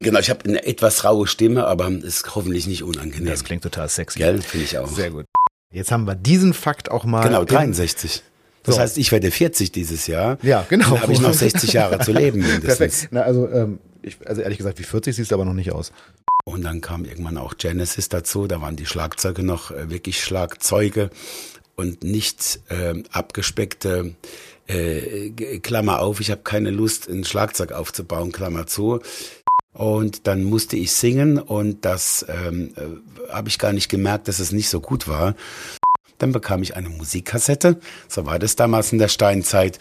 Genau, ich habe eine etwas raue Stimme, aber ist hoffentlich nicht unangenehm. Das klingt total sexy. Gell, finde ich auch. Sehr gut. Jetzt haben wir diesen Fakt auch mal. Genau, 63. Das So. heißt, ich werde 40 dieses Jahr. Ja, genau. Dann habe ich noch 60 Jahre zu leben mindestens. Perfekt. Na, also, ähm, ich, also ehrlich gesagt, wie 40 siehst du aber noch nicht aus. Und dann kam irgendwann auch Genesis dazu. Da waren die Schlagzeuge noch äh, wirklich Schlagzeuge und nicht ähm, abgespeckte äh, Klammer auf. Ich habe keine Lust, ein Schlagzeug aufzubauen, Klammer zu. Und dann musste ich singen und das ähm, äh, habe ich gar nicht gemerkt, dass es nicht so gut war. Dann bekam ich eine Musikkassette. So war das damals in der Steinzeit.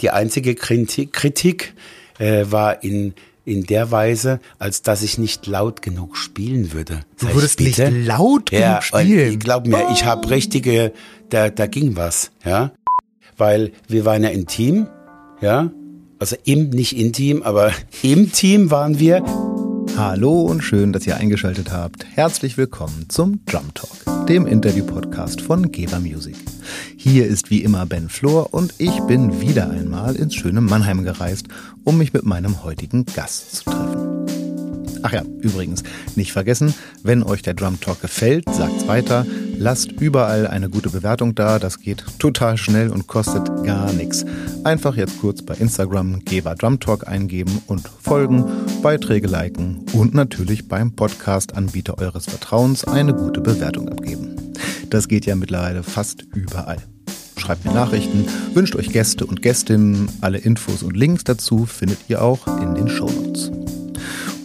Die einzige Kritik, Kritik äh, war in, in der Weise, als dass ich nicht laut genug spielen würde. Du Sag ich, würdest nicht bitte? laut ja, genug spielen. und Glaub mir, ich habe richtige, da, da ging was, ja. Weil wir waren ja intim, ja. Also im, nicht intim, aber im Team waren wir. Hallo und schön, dass ihr eingeschaltet habt. Herzlich willkommen zum Drum Talk, dem Interview-Podcast von Geber Music. Hier ist wie immer Ben Flor und ich bin wieder einmal ins schöne Mannheim gereist, um mich mit meinem heutigen Gast zu treffen. Ach ja, übrigens, nicht vergessen, wenn euch der Drum Talk gefällt, sagt's weiter. Lasst überall eine gute Bewertung da. Das geht total schnell und kostet gar nichts. Einfach jetzt kurz bei Instagram Geber Drum Talk eingeben und folgen, Beiträge liken und natürlich beim Podcast-Anbieter eures Vertrauens eine gute Bewertung abgeben. Das geht ja mittlerweile fast überall. Schreibt mir Nachrichten, wünscht euch Gäste und Gästinnen. Alle Infos und Links dazu findet ihr auch in den Shownotes.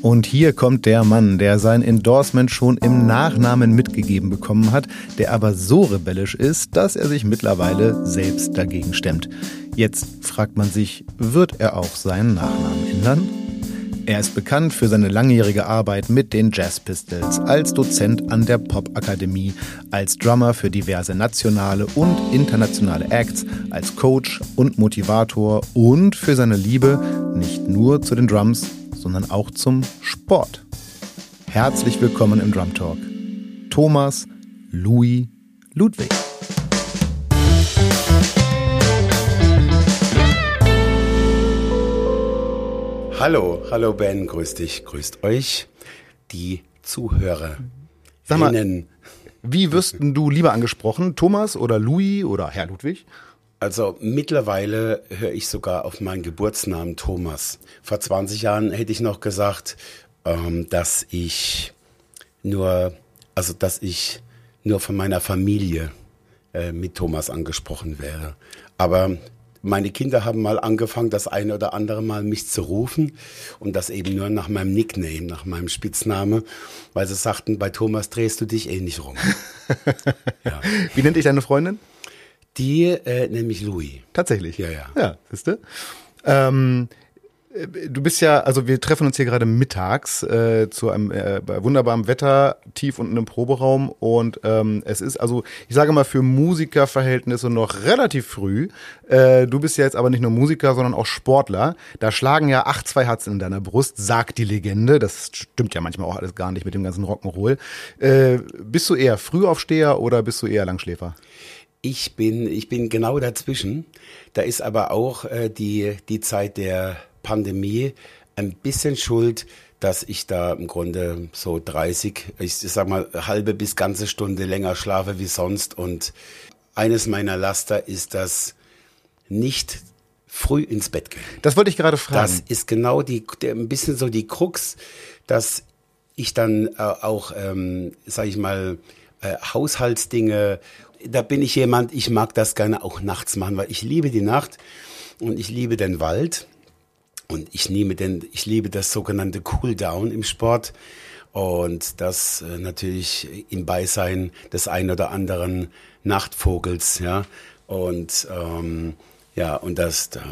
Und hier kommt der Mann, der sein Endorsement schon im Nachnamen mitgegeben bekommen hat, der aber so rebellisch ist, dass er sich mittlerweile selbst dagegen stemmt. Jetzt fragt man sich, wird er auch seinen Nachnamen ändern? Er ist bekannt für seine langjährige Arbeit mit den Jazz Pistols, als Dozent an der Popakademie, als Drummer für diverse nationale und internationale Acts, als Coach und Motivator und für seine Liebe nicht nur zu den Drums, sondern auch zum Sport. Herzlich willkommen im Drum Talk. Thomas Louis Ludwig. Hallo, hallo Ben, grüß dich, grüßt euch, die Zuhörer. Sag mal, Wie wirst du lieber angesprochen? Thomas oder Louis oder Herr Ludwig? Also mittlerweile höre ich sogar auf meinen Geburtsnamen Thomas. Vor 20 Jahren hätte ich noch gesagt, ähm, dass ich nur, also dass ich nur von meiner Familie äh, mit Thomas angesprochen wäre. Aber meine Kinder haben mal angefangen, das eine oder andere Mal mich zu rufen und das eben nur nach meinem Nickname, nach meinem Spitzname, weil sie sagten, bei Thomas drehst du dich eh nicht rum. ja. Wie nennt dich deine Freundin? Die äh, nämlich Louis. Tatsächlich. Ja, ja. Ja, siehst du? Ähm, äh, du bist ja, also wir treffen uns hier gerade mittags äh, zu einem äh, bei wunderbarem Wetter, tief unten im Proberaum und ähm, es ist also, ich sage mal für Musikerverhältnisse noch relativ früh. Äh, du bist ja jetzt aber nicht nur Musiker, sondern auch Sportler. Da schlagen ja acht zwei Herzen in deiner Brust, sagt die Legende. Das stimmt ja manchmal auch alles gar nicht mit dem ganzen Rock'n'Roll. Äh, bist du eher Frühaufsteher oder bist du eher Langschläfer? Ich bin, ich bin genau dazwischen. Da ist aber auch äh, die, die Zeit der Pandemie ein bisschen schuld, dass ich da im Grunde so 30, ich sag mal, halbe bis ganze Stunde länger schlafe wie sonst. Und eines meiner Laster ist das nicht früh ins Bett gehen. Das wollte ich gerade fragen. Das ist genau die, der, ein bisschen so die Krux, dass ich dann äh, auch, ähm, sag ich mal, äh, Haushaltsdinge, da bin ich jemand, ich mag das gerne auch nachts machen, weil ich liebe die Nacht und ich liebe den Wald und ich liebe, den, ich liebe das sogenannte Cooldown im Sport und das äh, natürlich im Beisein des ein oder anderen Nachtvogels, ja und ähm, ja und das da,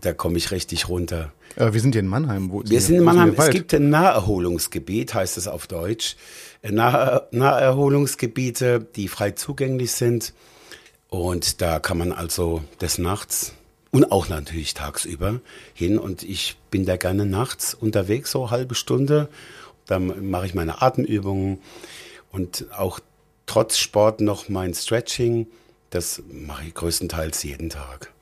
da komme ich richtig runter. Äh, wir sind hier in Mannheim. Wo, Wir sind in Mannheim. Es gibt ein Naherholungsgebiet, heißt es auf Deutsch. Nah Naherholungsgebiete, die frei zugänglich sind. Und da kann man also des Nachts und auch natürlich tagsüber hin. Und ich bin da gerne nachts unterwegs, so halbe Stunde. Dann mache ich meine Atemübungen und auch trotz Sport noch mein Stretching. Das mache ich größtenteils jeden Tag.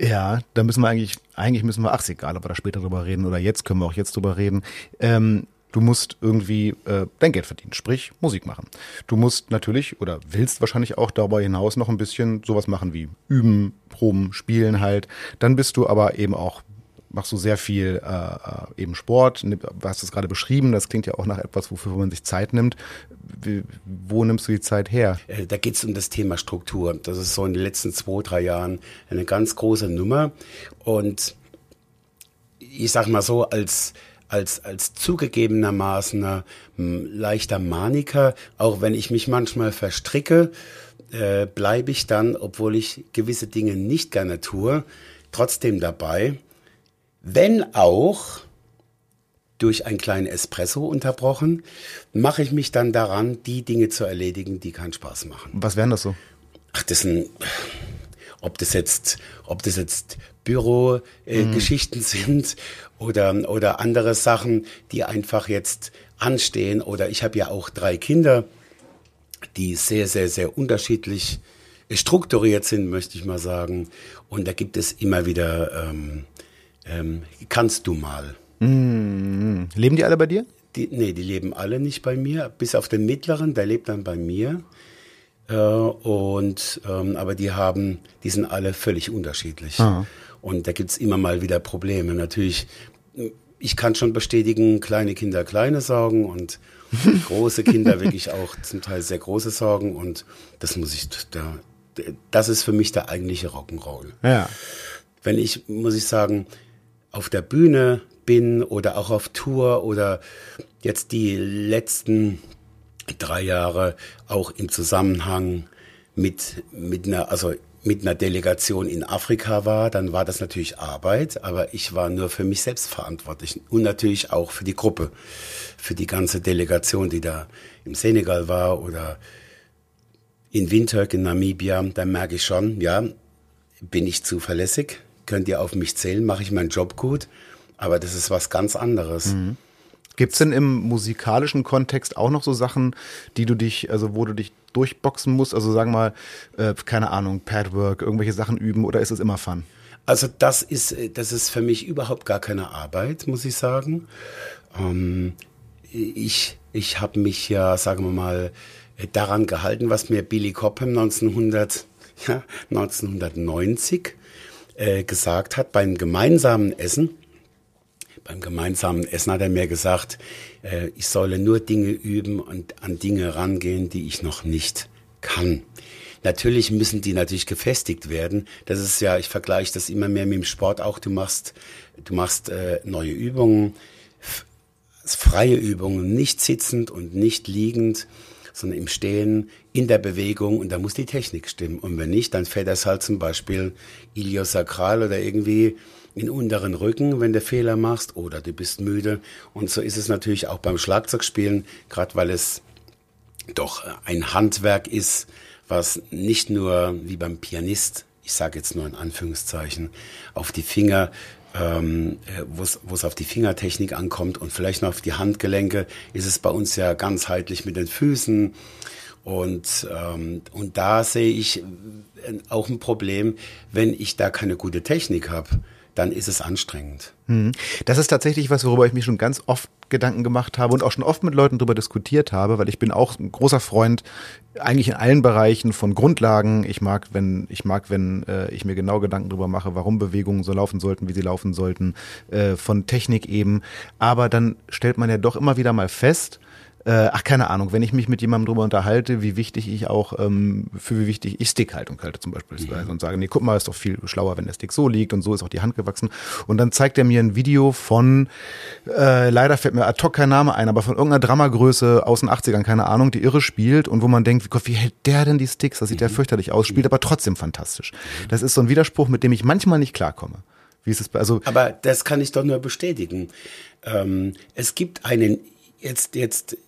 Ja, da müssen wir eigentlich, eigentlich müssen wir, ach, ist egal, ob wir da später drüber reden oder jetzt können wir auch jetzt drüber reden. Ähm, du musst irgendwie äh, dein Geld verdienen, sprich Musik machen. Du musst natürlich oder willst wahrscheinlich auch darüber hinaus noch ein bisschen sowas machen wie üben, proben, spielen halt. Dann bist du aber eben auch machst du sehr viel äh, äh eben Sport, du hast es gerade beschrieben, das klingt ja auch nach etwas, wofür man sich Zeit nimmt. Wie, wo nimmst du die Zeit her? Äh, da geht es um das Thema Struktur. Das ist so in den letzten zwei, drei Jahren eine ganz große Nummer. Und ich sag mal so, als als, als zugegebenermaßen leichter Maniker, auch wenn ich mich manchmal verstricke, äh, bleibe ich dann, obwohl ich gewisse Dinge nicht gerne tue, trotzdem dabei wenn auch durch einen kleinen Espresso unterbrochen, mache ich mich dann daran, die Dinge zu erledigen, die keinen Spaß machen. Was wären das so? Ach, das sind, ob das jetzt, ob das jetzt Bürogeschichten äh, mhm. sind oder, oder andere Sachen, die einfach jetzt anstehen. Oder ich habe ja auch drei Kinder, die sehr, sehr, sehr unterschiedlich strukturiert sind, möchte ich mal sagen. Und da gibt es immer wieder ähm, ähm, kannst du mal. Mm, leben die alle bei dir? Die, nee, die leben alle nicht bei mir, bis auf den mittleren, der lebt dann bei mir. Äh, und ähm, aber die haben, die sind alle völlig unterschiedlich. Aha. Und da gibt's immer mal wieder Probleme. Natürlich, ich kann schon bestätigen, kleine Kinder kleine Sorgen und große Kinder wirklich auch zum Teil sehr große Sorgen. Und das muss ich, da, das ist für mich der eigentliche Rock'n'Roll. Ja. Wenn ich, muss ich sagen, auf der Bühne bin oder auch auf Tour oder jetzt die letzten drei Jahre auch im Zusammenhang mit, mit einer, also mit einer Delegation in Afrika war, dann war das natürlich Arbeit, aber ich war nur für mich selbst verantwortlich und natürlich auch für die Gruppe, für die ganze Delegation, die da im Senegal war oder in Windhoek in Namibia, da merke ich schon, ja, bin ich zuverlässig, könnt ihr auf mich zählen, mache ich meinen Job gut. Aber das ist was ganz anderes. Mhm. Gibt es denn im musikalischen Kontext auch noch so Sachen, die du dich, also wo du dich durchboxen musst? Also sagen mal, äh, keine Ahnung, Padwork, irgendwelche Sachen üben oder ist es immer Fun? Also das ist, das ist für mich überhaupt gar keine Arbeit, muss ich sagen. Ähm, ich ich habe mich ja, sagen wir mal, daran gehalten, was mir Billy Cobham 1900, ja, 1990 äh, gesagt hat beim gemeinsamen Essen. Beim gemeinsamen Essen hat er mir gesagt, äh, ich solle nur Dinge üben und an Dinge rangehen, die ich noch nicht kann. Natürlich müssen die natürlich gefestigt werden. Das ist ja, ich vergleiche das immer mehr mit dem Sport auch. Du machst, du machst äh, neue Übungen, freie Übungen, nicht sitzend und nicht liegend sondern im Stehen, in der Bewegung und da muss die Technik stimmen. Und wenn nicht, dann fällt das halt zum Beispiel iliosakral oder irgendwie in unteren Rücken, wenn du Fehler machst oder du bist müde. Und so ist es natürlich auch beim Schlagzeugspielen, gerade weil es doch ein Handwerk ist, was nicht nur wie beim Pianist, ich sage jetzt nur in Anführungszeichen, auf die Finger ähm, äh, wo es auf die Fingertechnik ankommt und vielleicht noch auf die Handgelenke, ist es bei uns ja ganzheitlich mit den Füßen. Und, ähm, und da sehe ich äh, auch ein Problem, wenn ich da keine gute Technik habe dann ist es anstrengend. Hm. Das ist tatsächlich was, worüber ich mich schon ganz oft Gedanken gemacht habe und auch schon oft mit Leuten darüber diskutiert habe, weil ich bin auch ein großer Freund eigentlich in allen Bereichen von Grundlagen. Ich mag, wenn ich mag, wenn äh, ich mir genau Gedanken darüber mache, warum Bewegungen so laufen sollten, wie sie laufen sollten, äh, von Technik eben. Aber dann stellt man ja doch immer wieder mal fest, äh, ach, keine Ahnung, wenn ich mich mit jemandem drüber unterhalte, wie wichtig ich auch, ähm, für wie wichtig ich Stickhaltung halte zum Beispiel ja. und sage, nee, guck mal, ist doch viel schlauer, wenn der Stick so liegt und so ist auch die Hand gewachsen. Und dann zeigt er mir ein Video von, äh, leider fällt mir ad hoc kein Name ein, aber von irgendeiner Dramagröße aus den 80ern, keine Ahnung, die irre spielt und wo man denkt, wie, Gott, wie hält der denn die Sticks? Das sieht mhm. ja fürchterlich aus, spielt aber trotzdem fantastisch. Mhm. Das ist so ein Widerspruch, mit dem ich manchmal nicht klarkomme. Wie ist es bei, also Aber das kann ich doch nur bestätigen. Ähm, es gibt einen, jetzt, jetzt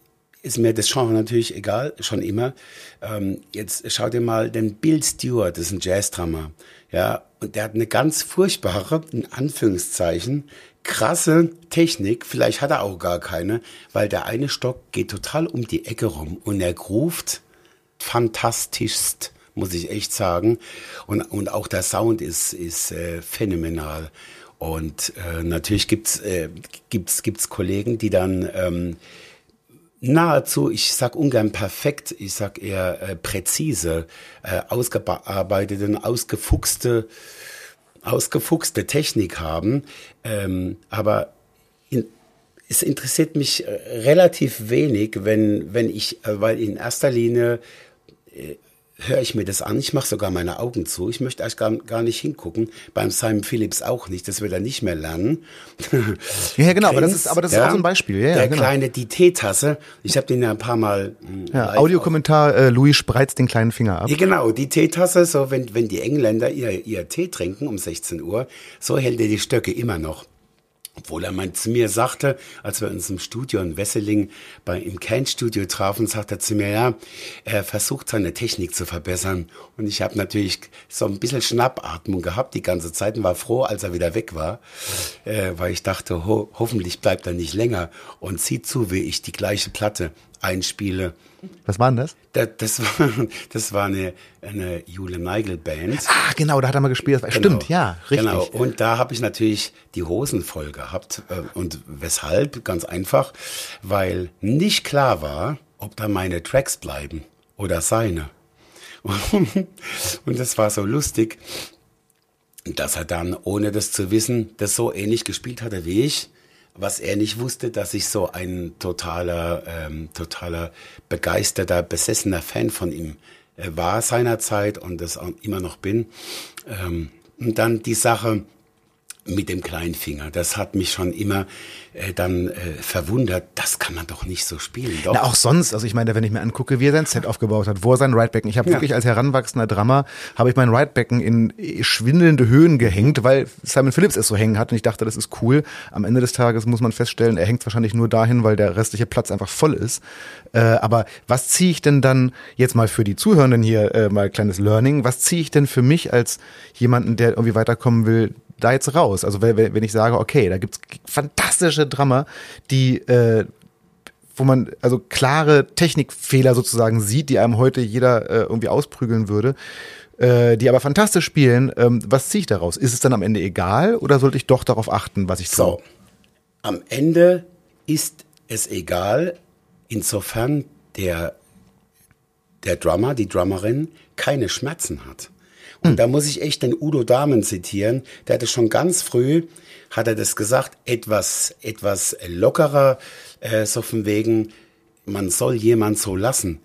ist mir das Genre natürlich egal, schon immer. Ähm, jetzt schau dir mal den Bill Stewart, das ist ein Jazzdrummer. Ja, und der hat eine ganz furchtbare, in Anführungszeichen, krasse Technik. Vielleicht hat er auch gar keine, weil der eine Stock geht total um die Ecke rum und er ruft fantastischst muss ich echt sagen. Und, und auch der Sound ist, ist äh, phänomenal. Und äh, natürlich gibt's äh, gibt's, gibt's Kollegen, die dann ähm, nahezu, ich sag ungern perfekt, ich sag eher äh, präzise, äh, ausgearbeitete, ausgefuchste, ausgefuchste Technik haben. Ähm, aber in, es interessiert mich äh, relativ wenig, wenn, wenn ich, äh, weil in erster Linie äh, höre ich mir das an. Ich mache sogar meine Augen zu. Ich möchte eigentlich gar, gar nicht hingucken. Beim Simon Phillips auch nicht. Das wird er nicht mehr lernen. Ja, genau. aber das ist, aber das ist auch so ein Beispiel. Ja, der ja, genau. kleine, die Teetasse. Ich habe den ja ein paar Mal. Hm, ja, Audiokommentar, äh, Louis spreizt den kleinen Finger ab. Ja, genau, die Teetasse, so wenn, wenn die Engländer ihr, ihr Tee trinken um 16 Uhr, so hält er die Stöcke immer noch. Obwohl er mal zu mir sagte, als wir uns im Studio in Wesseling bei, im Kernstudio trafen, sagte er zu mir, ja, er versucht seine Technik zu verbessern. Und ich habe natürlich so ein bisschen Schnappatmung gehabt die ganze Zeit und war froh, als er wieder weg war, äh, weil ich dachte, ho hoffentlich bleibt er nicht länger und sieht zu, wie ich die gleiche Platte einspiele. Was war denn das? Das, das war, das war eine, eine Jule Neigel Band. Ah, genau, da hat er mal gespielt. Genau, Stimmt, ja, richtig. Genau, und da habe ich natürlich die Hosen voll gehabt. Äh, und weshalb? Ganz einfach, weil nicht klar war, ob da meine Tracks bleiben oder seine. Und das war so lustig, dass er dann, ohne das zu wissen, das so ähnlich gespielt hatte wie ich was er nicht wusste, dass ich so ein totaler, ähm, totaler begeisterter, besessener Fan von ihm äh, war seinerzeit und das auch immer noch bin. Ähm, und dann die Sache mit dem Kleinfinger. Das hat mich schon immer äh, dann äh, verwundert. Das kann man doch nicht so spielen. Doch. Na, auch sonst. Also ich meine, wenn ich mir angucke, wie er sein Set aufgebaut hat, wo er sein Ridebecken. Ich habe ja. wirklich als heranwachsender Drummer, habe ich mein Ridebecken in schwindelnde Höhen gehängt, weil Simon Phillips es so hängen hat und ich dachte, das ist cool. Am Ende des Tages muss man feststellen, er hängt wahrscheinlich nur dahin, weil der restliche Platz einfach voll ist. Äh, aber was ziehe ich denn dann jetzt mal für die Zuhörenden hier äh, mal kleines Learning? Was ziehe ich denn für mich als jemanden, der irgendwie weiterkommen will, da jetzt raus? Also wenn, wenn ich sage, okay, da gibt's fantastische Drummer, die äh, wo man also klare Technikfehler sozusagen sieht, die einem heute jeder äh, irgendwie ausprügeln würde, äh, die aber fantastisch spielen. Ähm, was ziehe ich daraus? Ist es dann am Ende egal oder sollte ich doch darauf achten, was ich tue? So, am Ende ist es egal, insofern der, der Drummer, die Drummerin keine Schmerzen hat. Und hm. da muss ich echt den Udo Dahmen zitieren. Der hatte schon ganz früh, hat er das gesagt, etwas, etwas lockerer, äh, so von wegen, man soll jemand so lassen.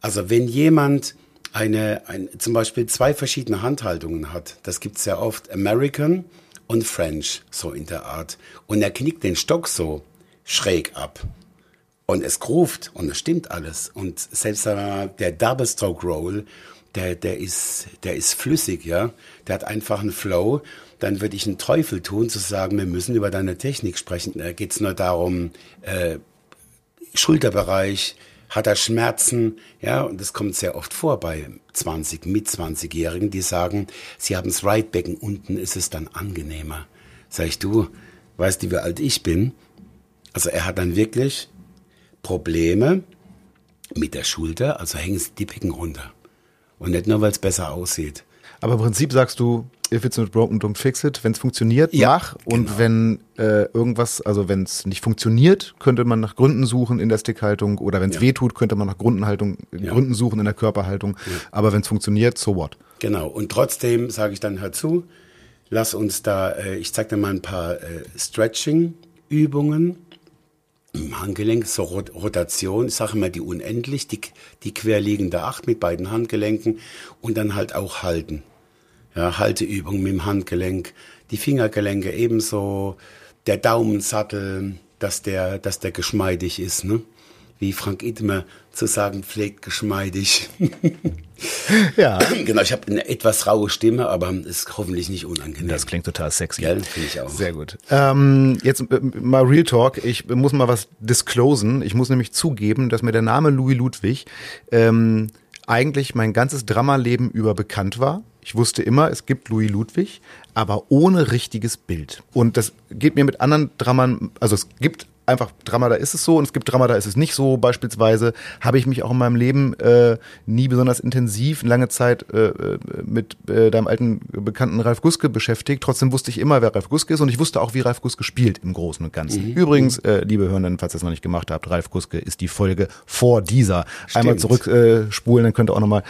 Also wenn jemand eine, ein, zum Beispiel zwei verschiedene Handhaltungen hat, das gibt's ja oft, American und French, so in der Art. Und er knickt den Stock so schräg ab. Und es groovt und es stimmt alles. Und selbst der Double Stroke Roll der, der ist, der ist flüssig, ja. Der hat einfach einen Flow. Dann würde ich einen Teufel tun, zu sagen, wir müssen über deine Technik sprechen. Da geht's nur darum, äh, Schulterbereich, hat er Schmerzen, ja, und das kommt sehr oft vor bei 20, mit 20-Jährigen, die sagen, sie haben das Right-Becken, unten ist es dann angenehmer. Sag ich, du, weißt du, wie alt ich bin? Also er hat dann wirklich Probleme mit der Schulter, also hängen die Becken runter. Und nicht nur, weil es besser aussieht. Aber im Prinzip sagst du, if it's not broken, don't fix it. Wenn es funktioniert, ja, mach. Und genau. wenn äh, irgendwas, also wenn es nicht funktioniert, könnte man nach Gründen suchen in der Stickhaltung. Oder wenn es ja. weh tut, könnte man nach Grundenhaltung, ja. Gründen suchen in der Körperhaltung. Ja. Aber wenn es funktioniert, so what? Genau. Und trotzdem sage ich dann, hör zu, lass uns da, äh, ich zeig dir mal ein paar äh, Stretching-Übungen Handgelenk, so Rotation, ich sage mal die unendlich, die, die querliegende Acht mit beiden Handgelenken und dann halt auch halten. Ja, Halteübung mit dem Handgelenk, die Fingergelenke ebenso, der Daumensattel, dass der, dass der geschmeidig ist, ne? Wie Frank Idmer zu sagen pflegt, geschmeidig. ja. Genau, ich habe eine etwas raue Stimme, aber ist hoffentlich nicht unangenehm. Das klingt total sexy. Gell, finde ich auch. Sehr gut. Ähm, jetzt äh, mal Real Talk. Ich muss mal was disclosen. Ich muss nämlich zugeben, dass mir der Name Louis Ludwig ähm, eigentlich mein ganzes Dramaleben über bekannt war. Ich wusste immer, es gibt Louis Ludwig, aber ohne richtiges Bild. Und das geht mir mit anderen Drammern, also es gibt einfach Drama, da ist es so und es gibt Drama, da ist es nicht so. Beispielsweise habe ich mich auch in meinem Leben äh, nie besonders intensiv lange Zeit äh, äh, mit äh, deinem alten Bekannten Ralf Guske beschäftigt. Trotzdem wusste ich immer, wer Ralf Guske ist und ich wusste auch, wie Ralf Guske spielt im Großen und Ganzen. Mhm. Übrigens, äh, liebe Hörenden, falls ihr es noch nicht gemacht habt, Ralf Guske ist die Folge vor dieser. Stimmt. Einmal zurückspulen, äh, dann könnt ihr auch nochmal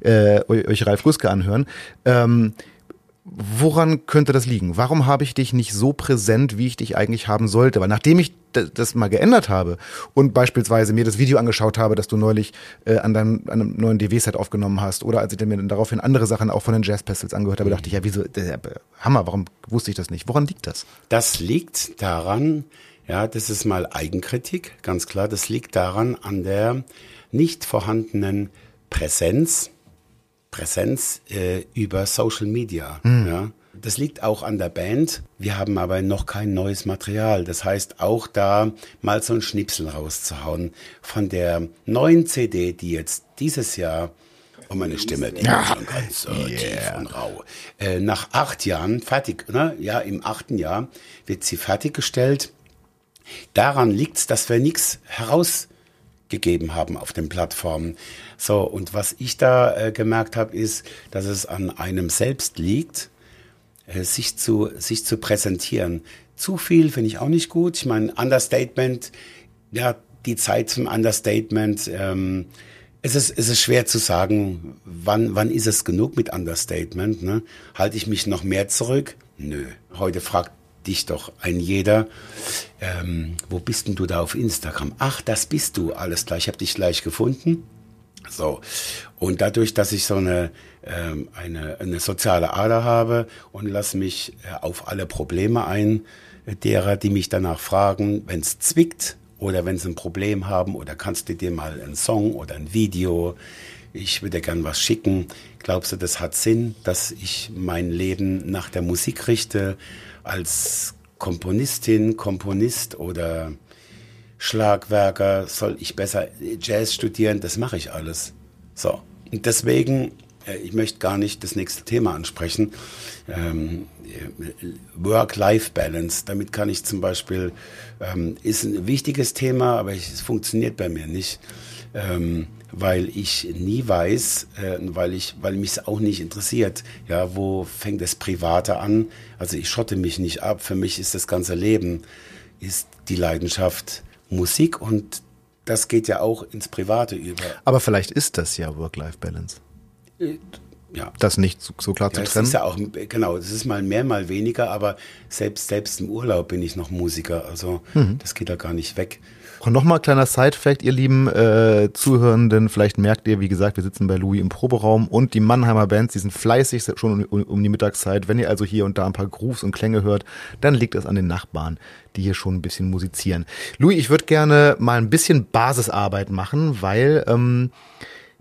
äh, euch Ralf Guske anhören. Ähm, Woran könnte das liegen? Warum habe ich dich nicht so präsent, wie ich dich eigentlich haben sollte? Weil nachdem ich das mal geändert habe und beispielsweise mir das Video angeschaut habe, das du neulich äh, an, deinem, an einem neuen DW-Set aufgenommen hast, oder als ich mir dann daraufhin andere Sachen auch von den Jazz Pestles angehört habe, dachte ich, ja, wieso, äh, Hammer, warum wusste ich das nicht? Woran liegt das? Das liegt daran, ja, das ist mal Eigenkritik, ganz klar, das liegt daran an der nicht vorhandenen Präsenz Präsenz äh, über Social Media. Mhm. Ja. Das liegt auch an der Band. Wir haben aber noch kein neues Material. Das heißt, auch da mal so ein Schnipsel rauszuhauen von der neuen CD, die jetzt dieses Jahr und meine Stimme, die ja. schon ganz äh, yeah. tief und rau. Äh, nach acht Jahren fertig, ne? ja, im achten Jahr wird sie fertiggestellt. Daran liegt es, dass wir nichts heraus gegeben haben auf den Plattformen. So, und was ich da äh, gemerkt habe, ist, dass es an einem selbst liegt, äh, sich, zu, sich zu präsentieren. Zu viel finde ich auch nicht gut. Ich meine, Understatement, ja, die Zeit zum Understatement, ähm, es ist, es ist schwer zu sagen, wann, wann ist es genug mit Understatement. Ne? Halte ich mich noch mehr zurück? Nö. Heute fragt dich doch ein jeder, ähm, wo bist denn du da auf Instagram? Ach, das bist du, alles klar, ich habe dich gleich gefunden. So, und dadurch, dass ich so eine, ähm, eine, eine soziale Ader habe und lasse mich äh, auf alle Probleme ein, äh, derer, die mich danach fragen, wenn es zwickt oder wenn sie ein Problem haben oder kannst du dir mal einen Song oder ein Video, ich würde gern was schicken. Glaubst du, das hat Sinn, dass ich mein Leben nach der Musik richte? als Komponistin, Komponist oder Schlagwerker soll ich besser Jazz studieren, das mache ich alles. So. Und deswegen, äh, ich möchte gar nicht das nächste Thema ansprechen. Ähm, Work-Life-Balance, damit kann ich zum Beispiel, ähm, ist ein wichtiges Thema, aber es funktioniert bei mir nicht. Ähm, weil ich nie weiß, äh, weil ich, weil mich es auch nicht interessiert, ja, wo fängt das Private an? Also ich schotte mich nicht ab. Für mich ist das ganze Leben ist die Leidenschaft Musik und das geht ja auch ins Private über. Aber vielleicht ist das ja Work-Life-Balance. Äh, ja. Das nicht so, so klar ja, zu trennen. Das ist ja auch, genau, das ist mal mehr, mal weniger, aber selbst, selbst im Urlaub bin ich noch Musiker. Also mhm. das geht da gar nicht weg. Und nochmal kleiner Side-Fact, ihr lieben äh, Zuhörenden, vielleicht merkt ihr, wie gesagt, wir sitzen bei Louis im Proberaum und die Mannheimer Bands, die sind fleißig schon um, um die Mittagszeit. Wenn ihr also hier und da ein paar Grooves und Klänge hört, dann liegt es an den Nachbarn, die hier schon ein bisschen musizieren. Louis, ich würde gerne mal ein bisschen Basisarbeit machen, weil ähm,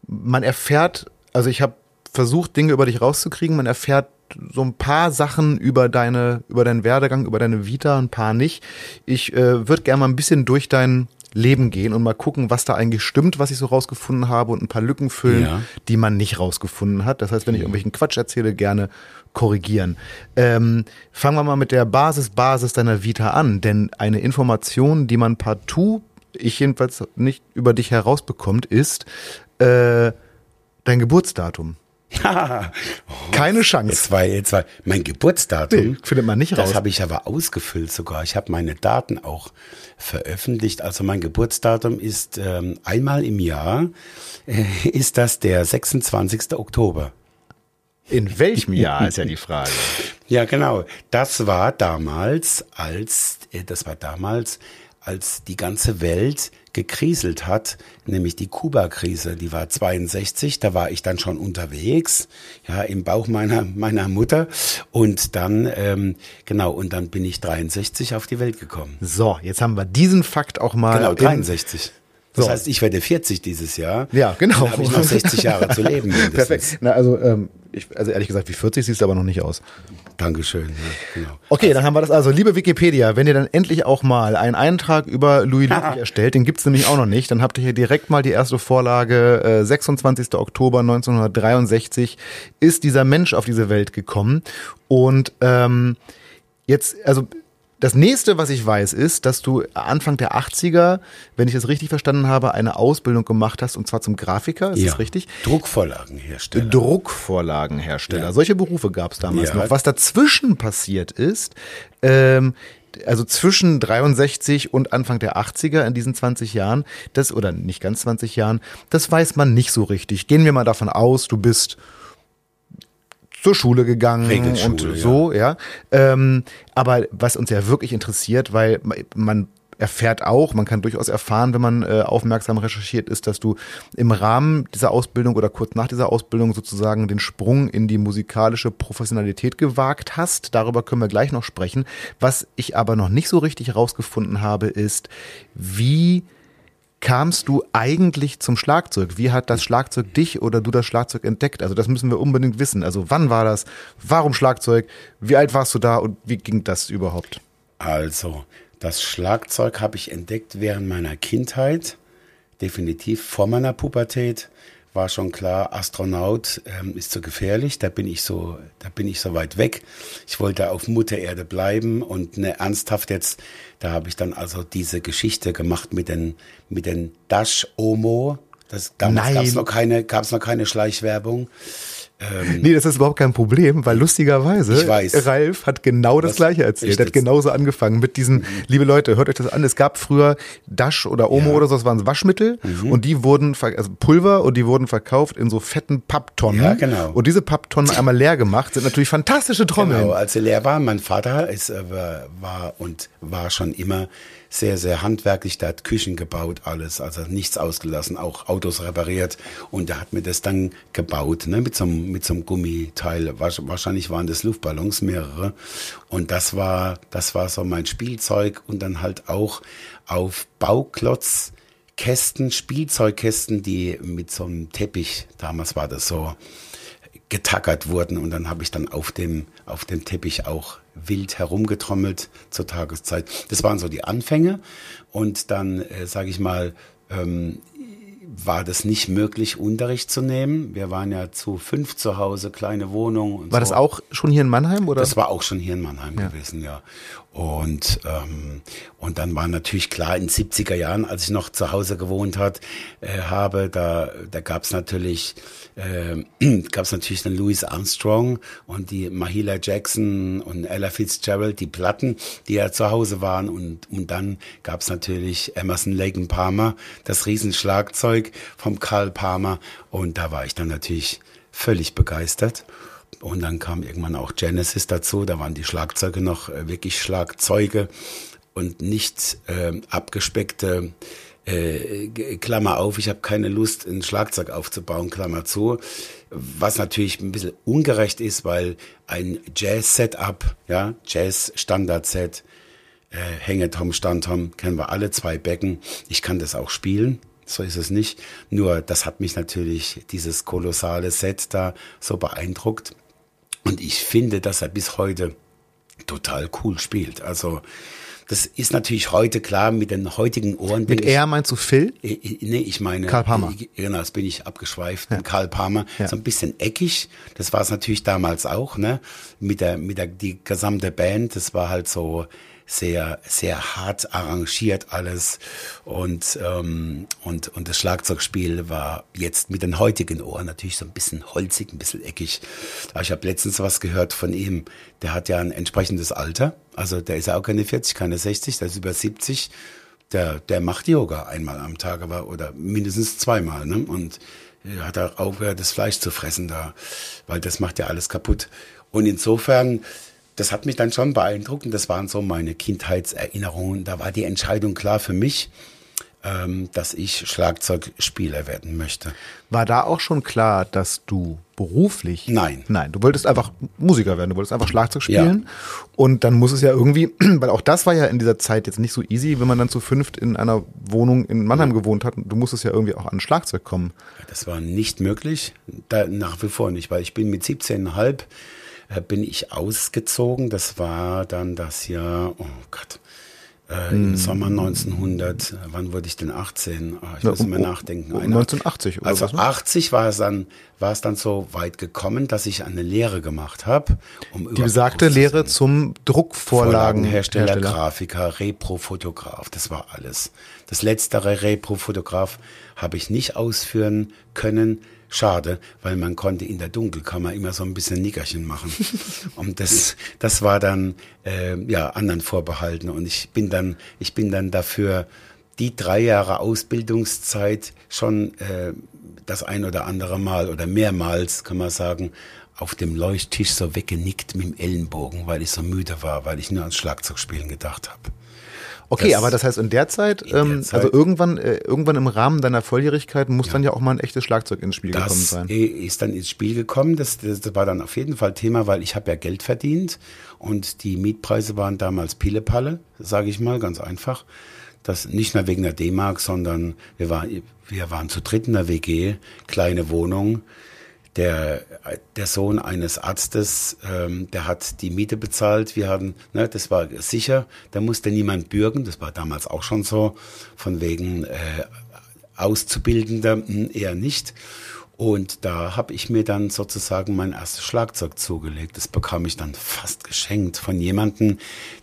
man erfährt, also ich habe versucht, Dinge über dich rauszukriegen, man erfährt so ein paar Sachen über deine, über deinen Werdegang, über deine Vita, ein paar nicht. Ich äh, würde gerne mal ein bisschen durch dein Leben gehen und mal gucken, was da eigentlich stimmt, was ich so rausgefunden habe und ein paar Lücken füllen, ja. die man nicht rausgefunden hat. Das heißt, wenn ich irgendwelchen Quatsch erzähle, gerne korrigieren. Ähm, fangen wir mal mit der Basis, Basis deiner Vita an, denn eine Information, die man partout, ich jedenfalls nicht über dich herausbekommt, ist äh, dein Geburtsdatum. Keine Chance. Jetzt war, jetzt war mein Geburtsdatum. Nee, findet man nicht raus. Das habe ich aber ausgefüllt sogar. Ich habe meine Daten auch veröffentlicht. Also mein Geburtsdatum ist ähm, einmal im Jahr, äh, ist das der 26. Oktober. In welchem Jahr ist ja die Frage. Ja, genau. Das war damals, als, äh, das war damals, als die ganze Welt gekriselt hat, nämlich die Kuba-Krise, die war 62, da war ich dann schon unterwegs, ja, im Bauch meiner, meiner Mutter und dann, ähm, genau, und dann bin ich 63 auf die Welt gekommen. So, jetzt haben wir diesen Fakt auch mal. Genau, 63. Das so. heißt, ich werde 40 dieses Jahr. Ja, genau. Dann habe ich noch 60 Jahre zu leben. Mindestens. Perfekt. Na, also, ähm, ich, also ehrlich gesagt, wie 40 siehst du aber noch nicht aus. Dankeschön. Ja, genau. Okay, also, dann haben wir das also. Liebe Wikipedia, wenn ihr dann endlich auch mal einen Eintrag über Louis Ludwig erstellt, den gibt's nämlich auch noch nicht, dann habt ihr hier direkt mal die erste Vorlage. Äh, 26. Oktober 1963 ist dieser Mensch auf diese Welt gekommen. Und ähm, jetzt, also Das nächste, was ich weiß, ist, dass du Anfang der 80er, wenn ich das richtig verstanden habe, eine Ausbildung gemacht hast und zwar zum Grafiker. Ist ja. das richtig? Druckvorlagenhersteller. Druckvorlagenhersteller. Ja. Solche Berufe gab es damals ja. noch. Was dazwischen passiert ist, ähm, also zwischen 63 und Anfang der 80er in diesen 20 Jahren, das oder nicht ganz 20 Jahren, das weiß man nicht so richtig. Gehen wir mal davon aus, du bist zur Schule gegangen und so, ja. ja. Ähm, aber was uns ja wirklich interessiert, weil man erfährt auch, man kann durchaus erfahren, wenn man äh, aufmerksam recherchiert ist, dass du im Rahmen dieser Ausbildung oder kurz nach dieser Ausbildung sozusagen den Sprung in die musikalische Professionalität gewagt hast. Darüber können wir gleich noch sprechen. Was ich aber noch nicht so richtig herausgefunden habe, ist, wie kamst du eigentlich zum Schlagzeug? Wie hat das Schlagzeug dich oder du das Schlagzeug entdeckt? Also das müssen wir unbedingt wissen. Also wann war das? Warum Schlagzeug? Wie alt warst du da und wie ging das überhaupt? Also, das Schlagzeug habe ich entdeckt während meiner Kindheit, definitiv vor meiner Pubertät. War schon klar, Astronaut ähm, ist zu gefährlich. Da bin ich so, da bin ich so weit weg. Ich wollte auf Mutter Erde bleiben und ne, ernsthaft jetzt. Da habe ich dann also diese Geschichte gemacht mit den mit den Dash Omo. Das damals gab es noch keine, gab's noch keine Schleichwerbung. Ähm, nee, das ist überhaupt kein Problem, weil lustigerweise Ralf hat genau das, Gleiche erzählt. Er hat genauso angefangen mit diesen, mhm. liebe Leute, hört euch das an, es gab früher Dash oder Omo ja. oder so, das waren Waschmittel mhm. und die wurden, also Pulver und die wurden verkauft in so fetten Papptonnen. Ja, genau. Und diese Papptonnen einmal leer gemacht, sind natürlich fantastische Trommeln. Genau, als sie leer waren, mein Vater ist, äh, war und war schon immer sehr, sehr handwerklich. Der hat Küchen gebaut, alles, also nichts ausgelassen, auch Autos repariert. Und der hat mir das dann gebaut, ne, mit so einem, mit so einem Gummiteil. Wahrscheinlich waren das Luftballons, mehrere. Und das war, das war so mein Spielzeug und dann halt auch auf Bauklotz, Kästen, Spielzeugkästen, die mit so einem Teppich, damals war das so, getackert wurden und dann habe ich dann auf dem, auf dem Teppich auch wild herumgetrommelt zur Tageszeit. Das waren so die Anfänge und dann, äh, sage ich mal, ähm, war das nicht möglich, Unterricht zu nehmen. Wir waren ja zu fünf zu Hause, kleine Wohnung. war so. das auch schon hier in Mannheim oder? Das war auch schon hier in Mannheim ja. gewesen, ja. Und ähm, und dann war natürlich klar in 70er Jahren, als ich noch zu Hause gewohnt hat, äh, habe, da da gab's natürlich äh, gab's natürlich dann Louis Armstrong und die Mahila Jackson und Ella Fitzgerald, die Platten, die ja zu Hause waren und und dann gab's natürlich Emerson Lake Palmer, das Riesenschlagzeug vom Karl Palmer und da war ich dann natürlich völlig begeistert. Und dann kam irgendwann auch Genesis dazu, da waren die Schlagzeuge noch äh, wirklich Schlagzeuge und nicht äh, abgespeckte äh, Klammer auf, ich habe keine Lust, ein Schlagzeug aufzubauen, Klammer zu. Was natürlich ein bisschen ungerecht ist, weil ein Jazz-Setup, ja, Jazz-Standard-Set, äh, Hängetom, Standtom, kennen wir alle zwei Becken. Ich kann das auch spielen, so ist es nicht. Nur das hat mich natürlich, dieses kolossale Set da so beeindruckt. Und ich finde, dass er bis heute total cool spielt. Also das ist natürlich heute klar mit den heutigen Ohren. Mit er meinst du Phil? Ich, nee, ich meine Karl Palmer. Genau, das bin ich abgeschweift. Ja. Karl Palmer, ja. so ein bisschen eckig. Das war es natürlich damals auch, ne? Mit der, mit der die gesamte Band. Das war halt so sehr, sehr hart arrangiert alles und, ähm, und, und das Schlagzeugspiel war jetzt mit den heutigen Ohren natürlich so ein bisschen holzig, ein bisschen eckig. Aber ich habe letztens was gehört von ihm, der hat ja ein entsprechendes Alter, also der ist ja auch keine 40, keine 60, der ist über 70 der, der macht Yoga einmal am Tag aber, oder mindestens zweimal. Ne? Und er hat auch aufgehört, das Fleisch zu fressen da, weil das macht ja alles kaputt. Und insofern das hat mich dann schon beeindruckt und das waren so meine Kindheitserinnerungen. Da war die Entscheidung klar für mich, ähm, dass ich Schlagzeugspieler werden möchte. War da auch schon klar, dass du beruflich? Nein. Nein, du wolltest einfach Musiker werden, du wolltest einfach Schlagzeug spielen. Ja. Und dann muss es ja irgendwie, weil auch das war ja in dieser Zeit jetzt nicht so easy, wenn man dann zu fünft in einer Wohnung in Mannheim ja. gewohnt hat. Du musstest ja irgendwie auch an Schlagzeug kommen. Das war nicht möglich, da, nach wie vor nicht, weil ich bin mit 17,5 äh, bin ich ausgezogen. Das war dann das Jahr, oh Gott, Äh, Im hm. Sommer 1900, wann wurde ich denn 18? Ah, ich muss ja, um, mal nachdenken. 1980 oder Also was, 80 war es dann, war es dann so weit gekommen, dass ich eine Lehre gemacht habe. Um Die besagte Lehre zum Druckvorlagenhersteller, Hersteller, Grafiker, Repro-Fotograf, das war alles. Das letztere Repro-Fotograf habe ich nicht ausführen können schade, weil man konnte in der Dunkelkammer immer so ein bisschen Nickerchen machen. und das, das war dann äh, ja anderen vorbehalten. Und ich bin dann, ich bin dann dafür die drei Jahre Ausbildungszeit schon äh, das ein oder andere Mal oder mehrmals, kann man sagen, auf dem Leuchttisch so weggenickt mit dem Ellenbogen, weil ich so müde war, weil ich nur ans Schlagzeugspielen gedacht habe. Okay, das aber das heißt in der Zeit, in der ähm, Zeit also irgendwann, äh, irgendwann im Rahmen deiner Volljährigkeit muss ja. dann ja auch mal ein echtes Schlagzeug ins Spiel das gekommen sein. Das ist dann ins Spiel gekommen. Das, das, das war dann auf jeden Fall Thema, weil ich habe ja Geld verdient und die Mietpreise waren damals Pillepalle, sage ich mal, ganz einfach. Das nicht mehr wegen der D-Mark, sondern wir waren, wir waren zu dritt in der WG, kleine Wohnung der, der Sohn eines Arztes, ähm, der hat die Miete bezahlt. Wir hatten, ne, das war sicher, da musste niemand bürgen, das war damals auch schon so, von wegen äh, Auszubildender hm, eher nicht. Und da habe ich mir dann sozusagen mein erstes Schlagzeug zugelegt. Das bekam ich dann fast geschenkt von jemandem,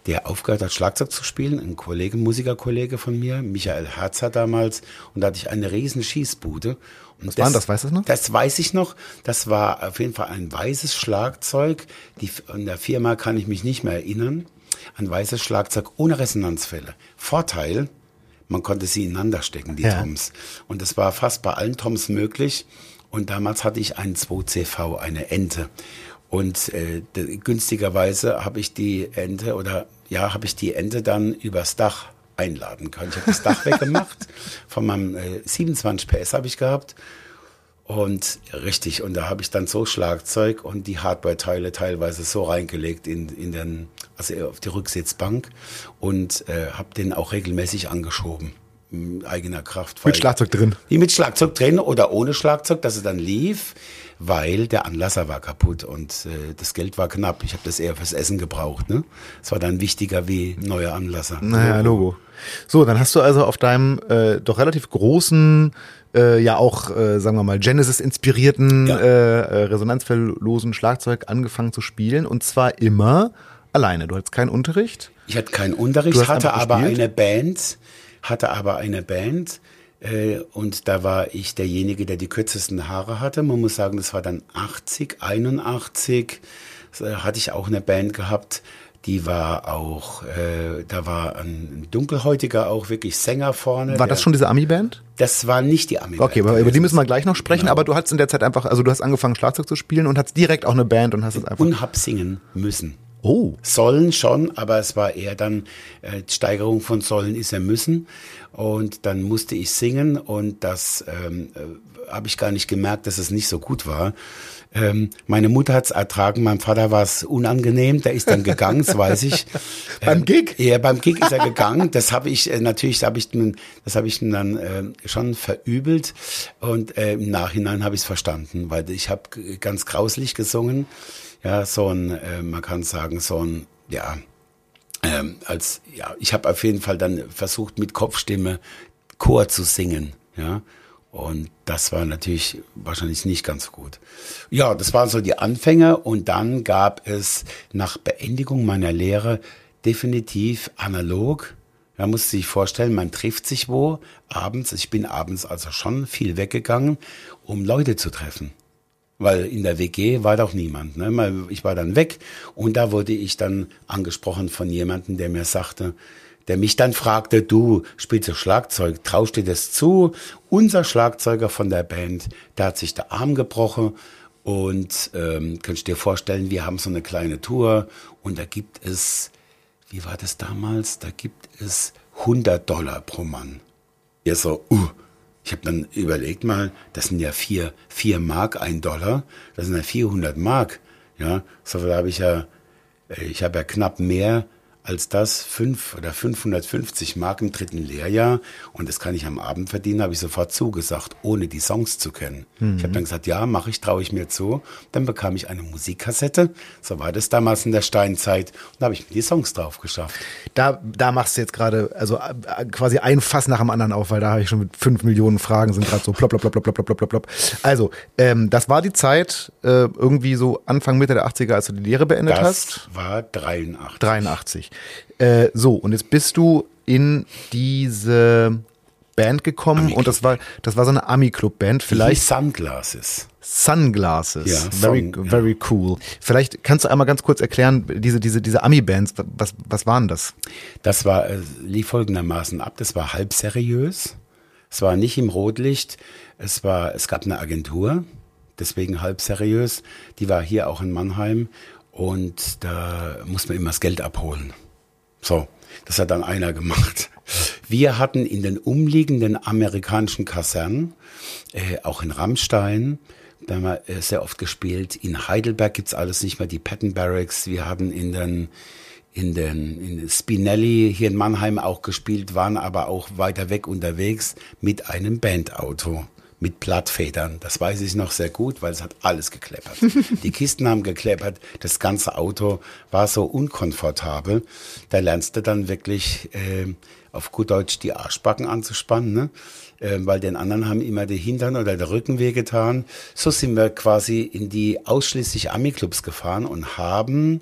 der aufgehört hat, Schlagzeug zu spielen. Ein Kollege, Musikerkollege von mir, Michael Herzer damals. Und da hatte ich eine riesen Schießbude. Was das, war das, weißt du noch? Das weiß ich noch. Das war auf jeden Fall ein weißes Schlagzeug. Die, in der Firma kann ich mich nicht mehr erinnern. Ein weißes Schlagzeug ohne Resonanzfälle. Vorteil, man konnte sie ineinander stecken, die ja. Toms. Und das war fast bei allen Toms möglich. Und damals hatte ich einen 2CV, eine Ente. Und äh, günstigerweise habe ich die Ente oder ja, habe ich die Ente dann übers Dach einladen können. Ich habe das Dach weggemacht. Von meinem äh, 27 PS habe ich gehabt. Und richtig, und da habe ich dann so Schlagzeug und die Hardware-Teile teilweise so reingelegt in, in den, also auf die Rücksitzbank und äh, habe den auch regelmäßig angeschoben eigener Kraft. Mit Schlagzeug drin? Wie mit Schlagzeug drin oder ohne Schlagzeug, dass es dann lief, weil der Anlasser war kaputt und äh, das Geld war knapp. Ich habe das eher fürs Essen gebraucht. Ne? Das war dann wichtiger wie neuer Anlasser. Naja, Logo. So, dann hast du also auf deinem äh, doch relativ großen, äh, ja auch, äh, sagen wir mal, Genesis-inspirierten, ja. äh, äh resonanzfelllosen Schlagzeug angefangen zu spielen und zwar immer alleine. Du hattest keinen Unterricht? Ich hatte keinen Unterricht, hatte aber eine Band, hatte aber eine Band äh, und da war ich derjenige, der die kürzesten Haare hatte. Man muss sagen, das war dann 80, 81. Da hatte ich auch eine Band gehabt. Die war auch, äh, da war ein dunkelhäutiger auch wirklich Sänger vorne. War das schon diese Ami-Band? Das war nicht die Ami-Band. Okay, aber über die müssen wir gleich noch sprechen, genau. aber du hast in der Zeit einfach, also du hast angefangen Schlagzeug zu spielen und hast direkt auch eine Band und hast es einfach. Und hab singen müssen. Oh. Sollen schon, aber es war eher dann, äh, Steigerung von sollen ist er müssen. Und dann musste ich singen und das ähm, äh, habe ich gar nicht gemerkt, dass es nicht so gut war. Ähm, meine Mutter hat es ertragen, meinem Vater war es unangenehm, der ist dann gegangen, das weiß ich. beim Gig? Ja, beim Gig ist er gegangen. Das habe ich äh, natürlich, hab ich, das habe ich dann äh, schon verübelt und äh, im Nachhinein habe ich es verstanden, weil ich habe ganz grauslich gesungen ja, so ein, äh, man kann sagen, so ein, ja, ähm, als, ja, ich habe auf jeden Fall dann versucht, mit Kopfstimme Chor zu singen, ja. Und das war natürlich wahrscheinlich nicht ganz gut. Ja, das waren so die Anfänge und dann gab es nach Beendigung meiner Lehre definitiv analog. Man muss sich vorstellen, man trifft sich wo abends. Ich bin abends also schon viel weggegangen, um Leute zu treffen weil in der WG war doch niemand. Ne? Ich war dann weg und da wurde ich dann angesprochen von jemandem, der mir sagte, der mich dann fragte, du spielst du Schlagzeug, traust dir das zu? Unser Schlagzeuger von der Band, der hat sich der Arm gebrochen und ähm, kannst dir vorstellen, wir haben so eine kleine Tour und da gibt es, wie war das damals? Da gibt es 100 Dollar pro Mann. Ja so, uh, ich habe dann überlegt mal, das sind ja vier, vier Mark, ein Dollar, das sind ja 400 Mark. Ja, so da habe ich ja, äh, ich habe ja knapp mehr als das fünf oder 550 Mark im dritten Lehrjahr und das kann ich am Abend verdienen, habe ich sofort zugesagt, ohne die Songs zu kennen. Mhm. Ich habe dann gesagt, ja, mache ich, traue ich mir zu. Dann bekam ich eine Musikkassette, so war das damals in der Steinzeit, und da habe ich mir die Songs drauf geschafft. Da, da machst du jetzt gerade, also äh, quasi ein Fass nach dem anderen auf, weil da habe ich schon mit fünf Millionen Fragen sind gerade so plopp, plopp, plopp, plopp, plopp, plopp, plopp. Also, ähm, das war die Zeit, äh, irgendwie so Anfang, Mitte der 80er, als du die Lehre beendet das hast? Das war 83. 83. Äh, so, und jetzt bist du in diese Band gekommen und das war das war so eine Ami Club Band vielleicht Sunglasses. Sunglasses. Ja, very Song, very ja. cool. Vielleicht kannst du einmal ganz kurz erklären diese diese diese Ami Bands was was waren das? Das war äh, lief folgendermaßen ab. Das war halb seriös. Es war nicht im Rotlicht. Es war es gab eine Agentur deswegen halb seriös. Die war hier auch in Mannheim. Und da muss man immer das Geld abholen so, das hat dann einer gemacht. Wir hatten in den umliegenden amerikanischen Kasernen, äh, auch in Rammstein, da haben wir äh, sehr oft gespielt. In Heidelberg gibt's alles nicht mehr, die Patton Barracks. Wir haben in den in den in Spinelli hier in Mannheim auch gespielt, waren aber auch weiter weg unterwegs mit einem Bandauto mit Plattfedern. Das weiß ich noch sehr gut, weil es hat alles gekleppert. Die Kisten haben gekleppert, das ganze Auto war so unkomfortabel. Da lernst du dann wirklich äh, auf gut Deutsch die Arschbacken anzuspannen, ne? äh, weil den anderen haben immer die Hintern oder der Rücken wehgetan. So sind wir quasi in die ausschließlich Ami-Clubs gefahren und haben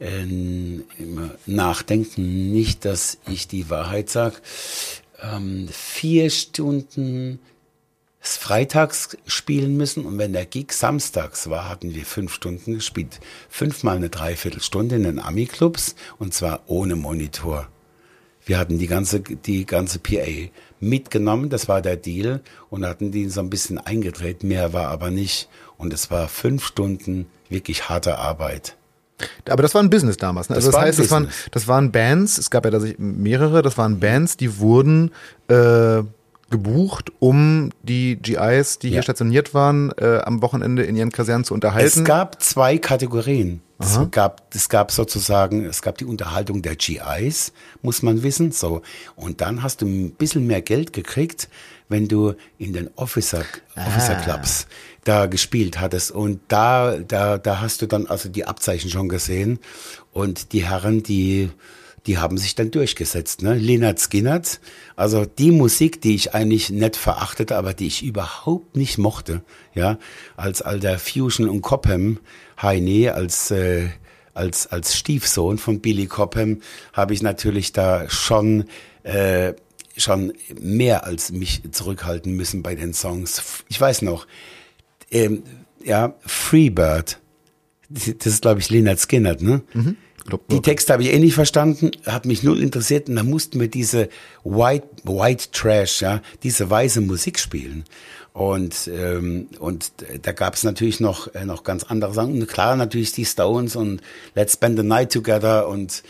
äh, immer nachdenken, nicht, dass ich die Wahrheit sag, ähm, vier Stunden freitags spielen müssen und wenn der Gig samstags war, hatten wir fünf Stunden gespielt. Fünfmal eine Dreiviertelstunde in den Ami-Clubs und zwar ohne Monitor. Wir hatten die ganze, die ganze PA mitgenommen, das war der Deal und hatten die so ein bisschen eingedreht, mehr war aber nicht und es war fünf Stunden wirklich harte Arbeit. Aber das war ein Business damals. Ne? Also das, das heißt, das waren, das waren Bands, es gab ja da mehrere, das waren Bands, die wurden äh, gebucht, um die GIs, die ja. hier stationiert waren, äh, am Wochenende in ihren Kasernen zu unterhalten? Es gab zwei Kategorien. Es gab, es gab sozusagen, es gab die Unterhaltung der GIs, muss man wissen, so. Und dann hast du ein bisschen mehr Geld gekriegt, wenn du in den Officer, ah. Officer Clubs da gespielt hattest. Und da, da, da hast du dann also die Abzeichen schon gesehen. Und die Herren, die, die haben sich dann durchgesetzt. Ne? Leonard Skinnert, also die Musik, die ich eigentlich nicht verachtete, aber die ich überhaupt nicht mochte, ja, als alter Fusion und Cobham Heine, als äh, als als Stiefsohn von Billy Cobham, habe ich natürlich da schon äh, schon mehr als mich zurückhalten müssen bei den Songs. Ich weiß noch, ähm, ja, Freebird, das ist glaube ich Leonard Skinnert, ne? Mhm. Die Texte habe ich eh nicht verstanden, hat mich null interessiert und dann mussten wir diese White, White Trash, ja, diese weiße Musik spielen. Und, ähm, und da gab es natürlich noch, äh, noch ganz andere Sachen. Und klar, natürlich die Stones und Let's Spend the Night Together und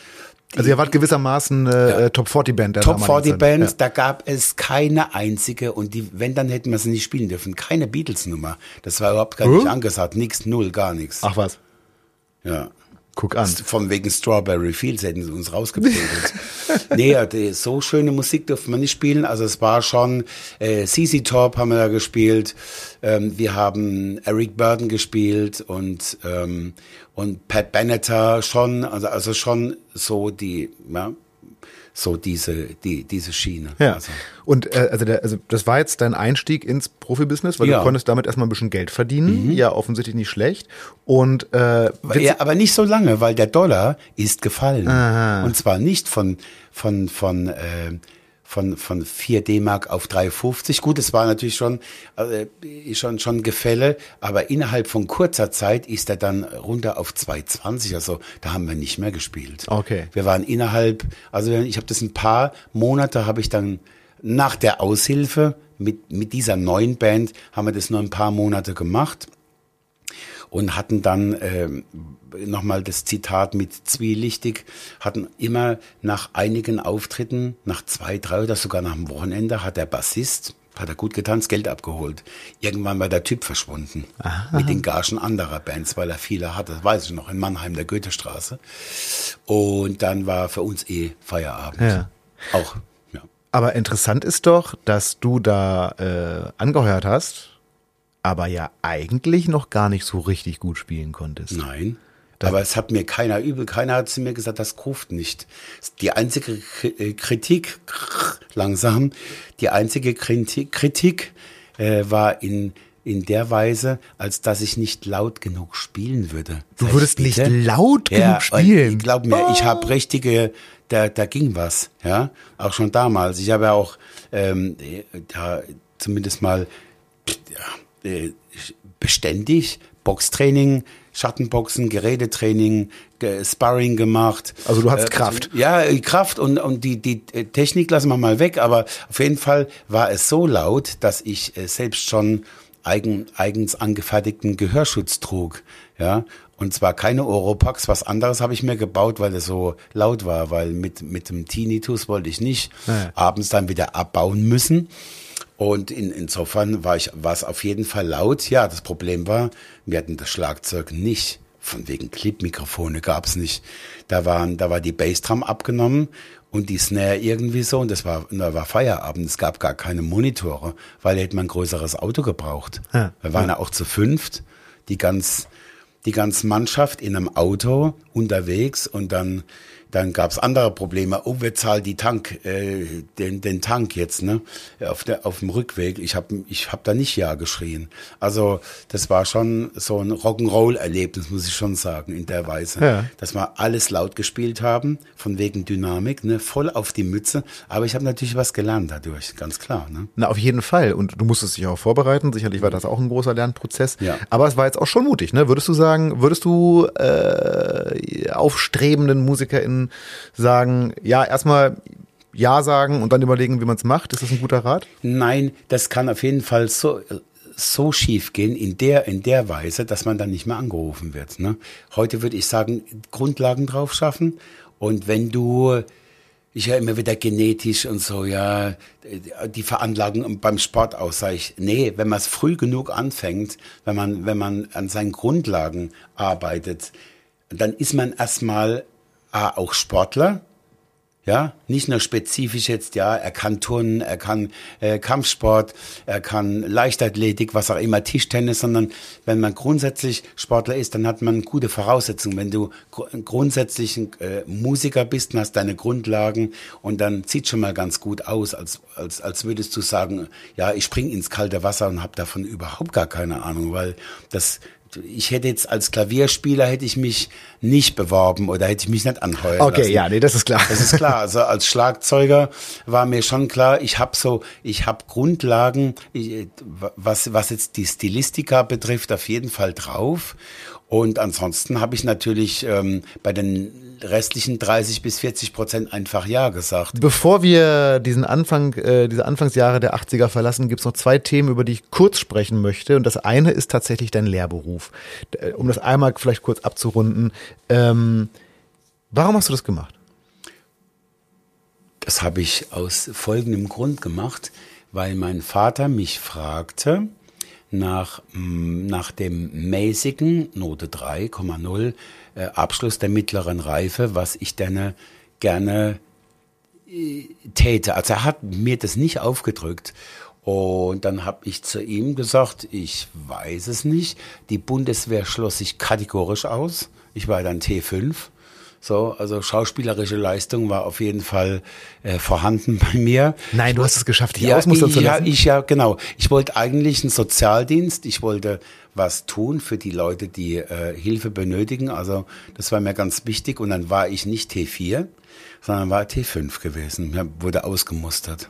also ihr wart gewissermaßen äh, ja. Äh, Top 40 Band. Der Top 40 Band, ja. da gab es keine einzige und die, wenn dann hätten wir sie nicht spielen dürfen, keine Beatles Nummer. Das war überhaupt gar nicht angesagt, nix, null, gar nichts. Ach was. Ja. Guck an. Von wegen Strawberry Fields hätten sie uns rausgeprügelt. nee, so schöne Musik durfte man nicht spielen. Also es war schon, äh, CC Top haben wir da gespielt. Ähm, wir haben Eric Burden gespielt und, ähm, und Pat Benatar schon, also, also schon so die, ja, so diese, die, diese Schiene. Ja. Also. Und äh, also, der, also das war jetzt dein Einstieg ins Profibusiness, weil ja. du konntest damit erstmal ein bisschen Geld verdienen. Mhm. Ja, offensichtlich nicht schlecht. Und äh, ja, aber nicht so lange, weil der Dollar ist gefallen. Aha. Und zwar nicht von von von äh, von, von 4 D-Mark auf 3,50. Gut, es war natürlich schon, äh, schon, schon Gefälle, aber innerhalb von kurzer Zeit ist er dann runter auf 2,20. Also da haben wir nicht mehr gespielt. Okay. Wir waren innerhalb, also ich habe das ein paar Monate, habe ich dann nach der Aushilfe mit, mit dieser neuen Band, haben wir das nur ein paar Monate gemacht und hatten dann äh, nochmal das Zitat mit zwielichtig, hatten immer nach einigen Auftritten, nach zwei, drei oder sogar nach dem Wochenende, hat der Bassist, hat er gut getanzt, Geld abgeholt. Irgendwann war der Typ verschwunden. Aha. Mit den Gagen anderer Bands, weil er viele hatte. Das weiß ich noch, in Mannheim, der Goethestraße. Und dann war für uns eh Feierabend. Ja. Auch, ja. Aber interessant ist doch, dass du da äh, angehört hast, aber ja eigentlich noch gar nicht so richtig gut spielen konntest. Nein. Das aber es hat mir keiner übel, keiner hat zu mir gesagt, das ruft nicht. Die einzige äh, Kritik, langsam, die einzige Kritik, äh, war in in der Weise, als dass ich nicht laut genug spielen würde. Du würdest nicht laut ja, genug spielen? Glaub mir, oh. ich habe richtige, da, da ging was, ja, auch schon damals. Ich habe ja auch ähm, da zumindest mal äh, beständig Boxtraining Schattenboxen, Gerätetraining, Sparring gemacht. Also du hast äh, Kraft. Ja, Kraft und, und die, die Technik lassen wir mal weg, aber auf jeden Fall war es so laut, dass ich äh, selbst schon eigen, eigens angefertigten Gehörschutz trug. Ja, und zwar keine Oropax, was anderes habe ich mir gebaut, weil es so laut war, weil mit, mit dem Tinnitus wollte ich nicht ja. abends dann wieder abbauen müssen. Und in, insofern war ich, war es auf jeden Fall laut. Ja, das Problem war, wir hatten das Schlagzeug nicht. Von wegen Clip-Mikrofone gab es nicht. Da waren, da war die Bassdrum abgenommen und die Snare irgendwie so und das war, da war Feierabend. Es gab gar keine Monitore, weil hätte man ein größeres Auto gebraucht. Ja. Wir waren ja auch zu fünft, die ganz, die ganze Mannschaft in einem Auto unterwegs und dann dann gab es andere Probleme. Oh, wer zahlt die Tank, äh, den, den Tank jetzt, ne? Auf, der, auf dem Rückweg. Ich habe ich hab da nicht Ja geschrien. Also das war schon so ein Rock'n'Roll-Erlebnis, muss ich schon sagen, in der Weise. Ja. Dass wir alles laut gespielt haben, von wegen Dynamik, ne? Voll auf die Mütze. Aber ich habe natürlich was gelernt dadurch, ganz klar. Ne? Na, auf jeden Fall. Und du musstest dich auch vorbereiten. Sicherlich war das auch ein großer Lernprozess. Ja. Aber es war jetzt auch schon mutig, ne? Würdest du sagen, würdest du äh, aufstrebenden MusikerInnen sagen, ja, erstmal ja sagen und dann überlegen, wie man es macht? Ist das ein guter Rat? Nein, das kann auf jeden Fall so, so schief gehen in der, in der Weise, dass man dann nicht mehr angerufen wird. Ne? Heute würde ich sagen, Grundlagen drauf schaffen. Und wenn du, ich höre immer wieder genetisch und so, ja, die Veranlagung beim Sport aus, sage ich, nee, wenn man es früh genug anfängt, wenn man, wenn man an seinen Grundlagen arbeitet, dann ist man erstmal auch Sportler, ja, nicht nur spezifisch jetzt, ja, er kann Turnen, er kann äh, Kampfsport, er kann Leichtathletik, was auch immer, Tischtennis, sondern wenn man grundsätzlich Sportler ist, dann hat man gute Voraussetzungen. Wenn du gr grundsätzlich ein äh, Musiker bist und hast deine Grundlagen und dann sieht schon mal ganz gut aus, als, als, als würdest du sagen, ja, ich spring ins kalte Wasser und habe davon überhaupt gar keine Ahnung, weil das ich hätte jetzt als Klavierspieler hätte ich mich nicht beworben oder hätte ich mich nicht anheuern Okay, lassen. ja, nee, das ist klar. Das ist klar. Also als Schlagzeuger war mir schon klar, ich habe so, ich habe Grundlagen, was was jetzt die Stilistika betrifft, auf jeden Fall drauf. Und ansonsten habe ich natürlich ähm, bei den restlichen 30 bis 40 Prozent einfach Ja gesagt. Bevor wir diesen Anfang, äh, diese Anfangsjahre der 80er verlassen, gibt es noch zwei Themen, über die ich kurz sprechen möchte. Und das eine ist tatsächlich dein Lehrberuf. Äh, um das einmal vielleicht kurz abzurunden. Ähm, warum hast du das gemacht? Das habe ich aus folgendem Grund gemacht, weil mein Vater mich fragte, nach, mm, nach dem mäßigen Note 3,0 äh, Abschluss der mittleren Reife, was ich dann gerne äh, täte. Also er hat mir das nicht aufgedrückt. Und dann habe ich zu ihm gesagt, ich weiß es nicht. Die Bundeswehr schloss sich kategorisch aus. Ich war dann T5. So, also schauspielerische Leistung war auf jeden Fall äh, vorhanden bei mir. Nein, du hast es geschafft, dich ja, ausmustern zu lassen. Ja, ich ja, genau. Ich wollte eigentlich einen Sozialdienst. Ich wollte was tun für die Leute, die äh, Hilfe benötigen. Also das war mir ganz wichtig. Und dann war ich nicht T4, sondern war T5 gewesen. Ja, wurde ausgemustert.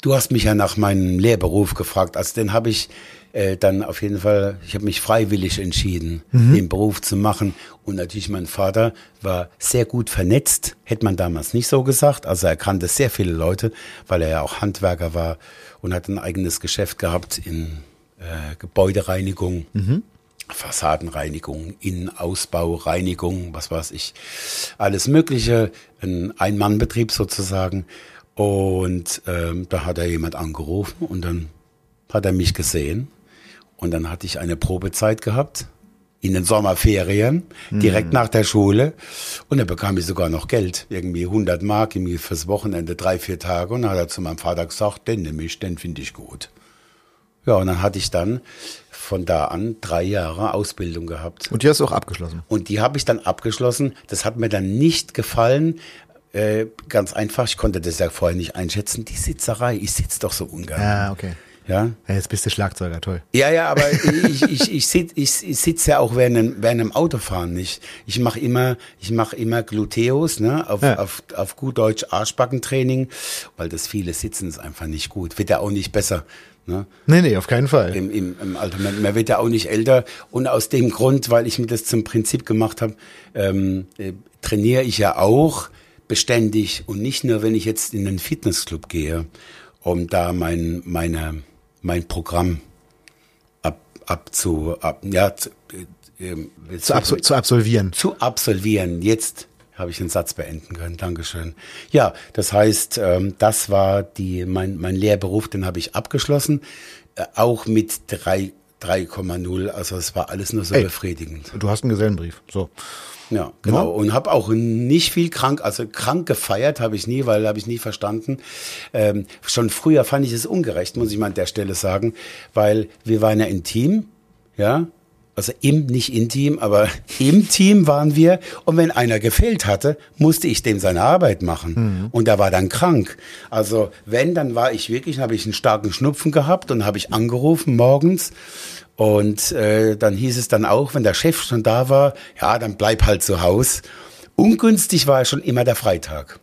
Du hast mich ja nach meinem Lehrberuf gefragt. Also den habe ich äh, dann auf jeden Fall, ich habe mich freiwillig entschieden, mhm. den Beruf zu machen. Und natürlich mein Vater war sehr gut vernetzt, hätte man damals nicht so gesagt. Also er kannte sehr viele Leute, weil er ja auch Handwerker war und hat ein eigenes Geschäft gehabt in äh, Gebäudereinigung. Mhm. Fassadenreinigung, Innenausbau, Reinigung, was weiß ich, alles Mögliche, ein Ein-Mann-Betrieb sozusagen. Und ähm, da hat er jemand angerufen und dann hat er mich gesehen. Und dann hatte ich eine Probezeit gehabt in den Sommerferien, direkt nach der Schule. Und da bekam ich sogar noch Geld, irgendwie 100 Mark irgendwie fürs Wochenende, drei, vier Tage. Und dann hat er zu meinem Vater gesagt, den nehme ich, den finde ich gut. Ja, und dann hatte ich dann von da an drei Jahre Ausbildung gehabt. Und die hast du auch abgeschlossen. Und die habe ich dann abgeschlossen. Das hat mir dann nicht gefallen. Äh, ganz einfach, ich konnte das ja vorher nicht einschätzen. Die Sitzerei, ich sitze doch so ungern. Ja, okay. Ja, Ja, jetzt bist du Schlagzeuger, toll. ja, ja aber ich, ich, ich, sitz, ich, ich sitze ja auch während dem, während dem Autofahren nicht. Ich mache immer, ich mache immer Gluteus, ne, auf, Ja. auf, auf gut Deutsch Arschbackentraining, weil das viele Sitzen ist einfach nicht gut. Wird ja auch nicht besser. Ne? Nee, nee, auf keinen Fall. Im, im, im Alter. Man, man wird ja auch nicht älter. Und aus dem Grund, weil ich mir das zum Prinzip gemacht habe, ähm, äh, trainiere ich ja auch beständig und nicht nur, wenn ich jetzt in den Fitnessclub gehe, um da mein, meine, mein Programm ab, abzu, ab, ja, zu, äh, ähm, Zu, abso zu absolvieren. zu absolvieren. Jetzt habe ich den Satz beenden können. Dankeschön. Ja, das heißt, ähm, das war die, mein, mein Lehrberuf, den habe ich abgeschlossen, äh, auch mit drei 3,0. Also es war alles nur so Ey. befriedigend. Du hast einen Gesellenbrief. So. Ja, genau. Und habe auch nicht viel krank, also krank gefeiert habe ich nie, weil habe ich nie verstanden. Ähm, schon früher fand ich es ungerecht, muss ich mal an der Stelle sagen, weil wir waren ja intim, ja. Also im, nicht intim, aber im Team waren wir. Und wenn einer gefehlt hatte, musste ich dem seine Arbeit machen. Und er war dann krank. Also wenn, dann war ich wirklich, habe ich einen starken Schnupfen gehabt und habe ich angerufen morgens. Und äh, dann hieß es dann auch, wenn der Chef schon da war, ja, dann bleib halt zu Haus. Ungünstig war schon immer der Freitag.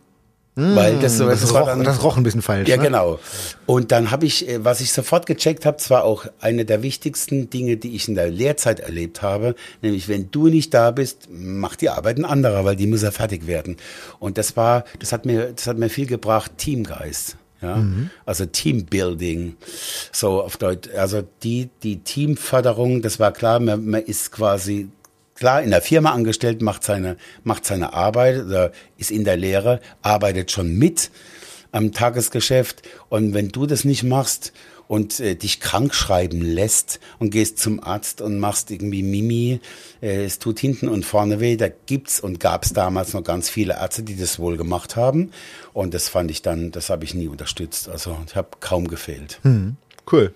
Weil das, so, Das, das, roch, dann, das roch ein bisschen falsch. ja, ne? genau. Und dann habe ich, äh, was ich sofort gecheckt habe, zwar auch eine der wichtigsten Dinge, die ich in der Lehrzeit erlebt habe, nämlich wenn du nicht da bist, macht die Arbeit ein anderer, weil die muss ja fertig werden. Und das war, das hat mir, das hat mir viel gebracht, Teamgeist. Ja, also Teambuilding, so auf Deutsch, also die, die Teamförderung, das war klar, man, man ist quasi klar in der Firma angestellt, macht seine, macht seine Arbeit, oder ist in der Lehre, arbeitet schon mit am Tagesgeschäft. Und wenn du das nicht machst und äh, dich krank schreiben lässt und gehst zum Arzt und machst irgendwie Mimi, äh, es tut hinten und vorne weh, da gibt's und gab's damals noch ganz viele Ärzte, die das wohl gemacht haben. Und das fand ich dann, das habe ich nie unterstützt. Also ich habe kaum gefehlt. Cool.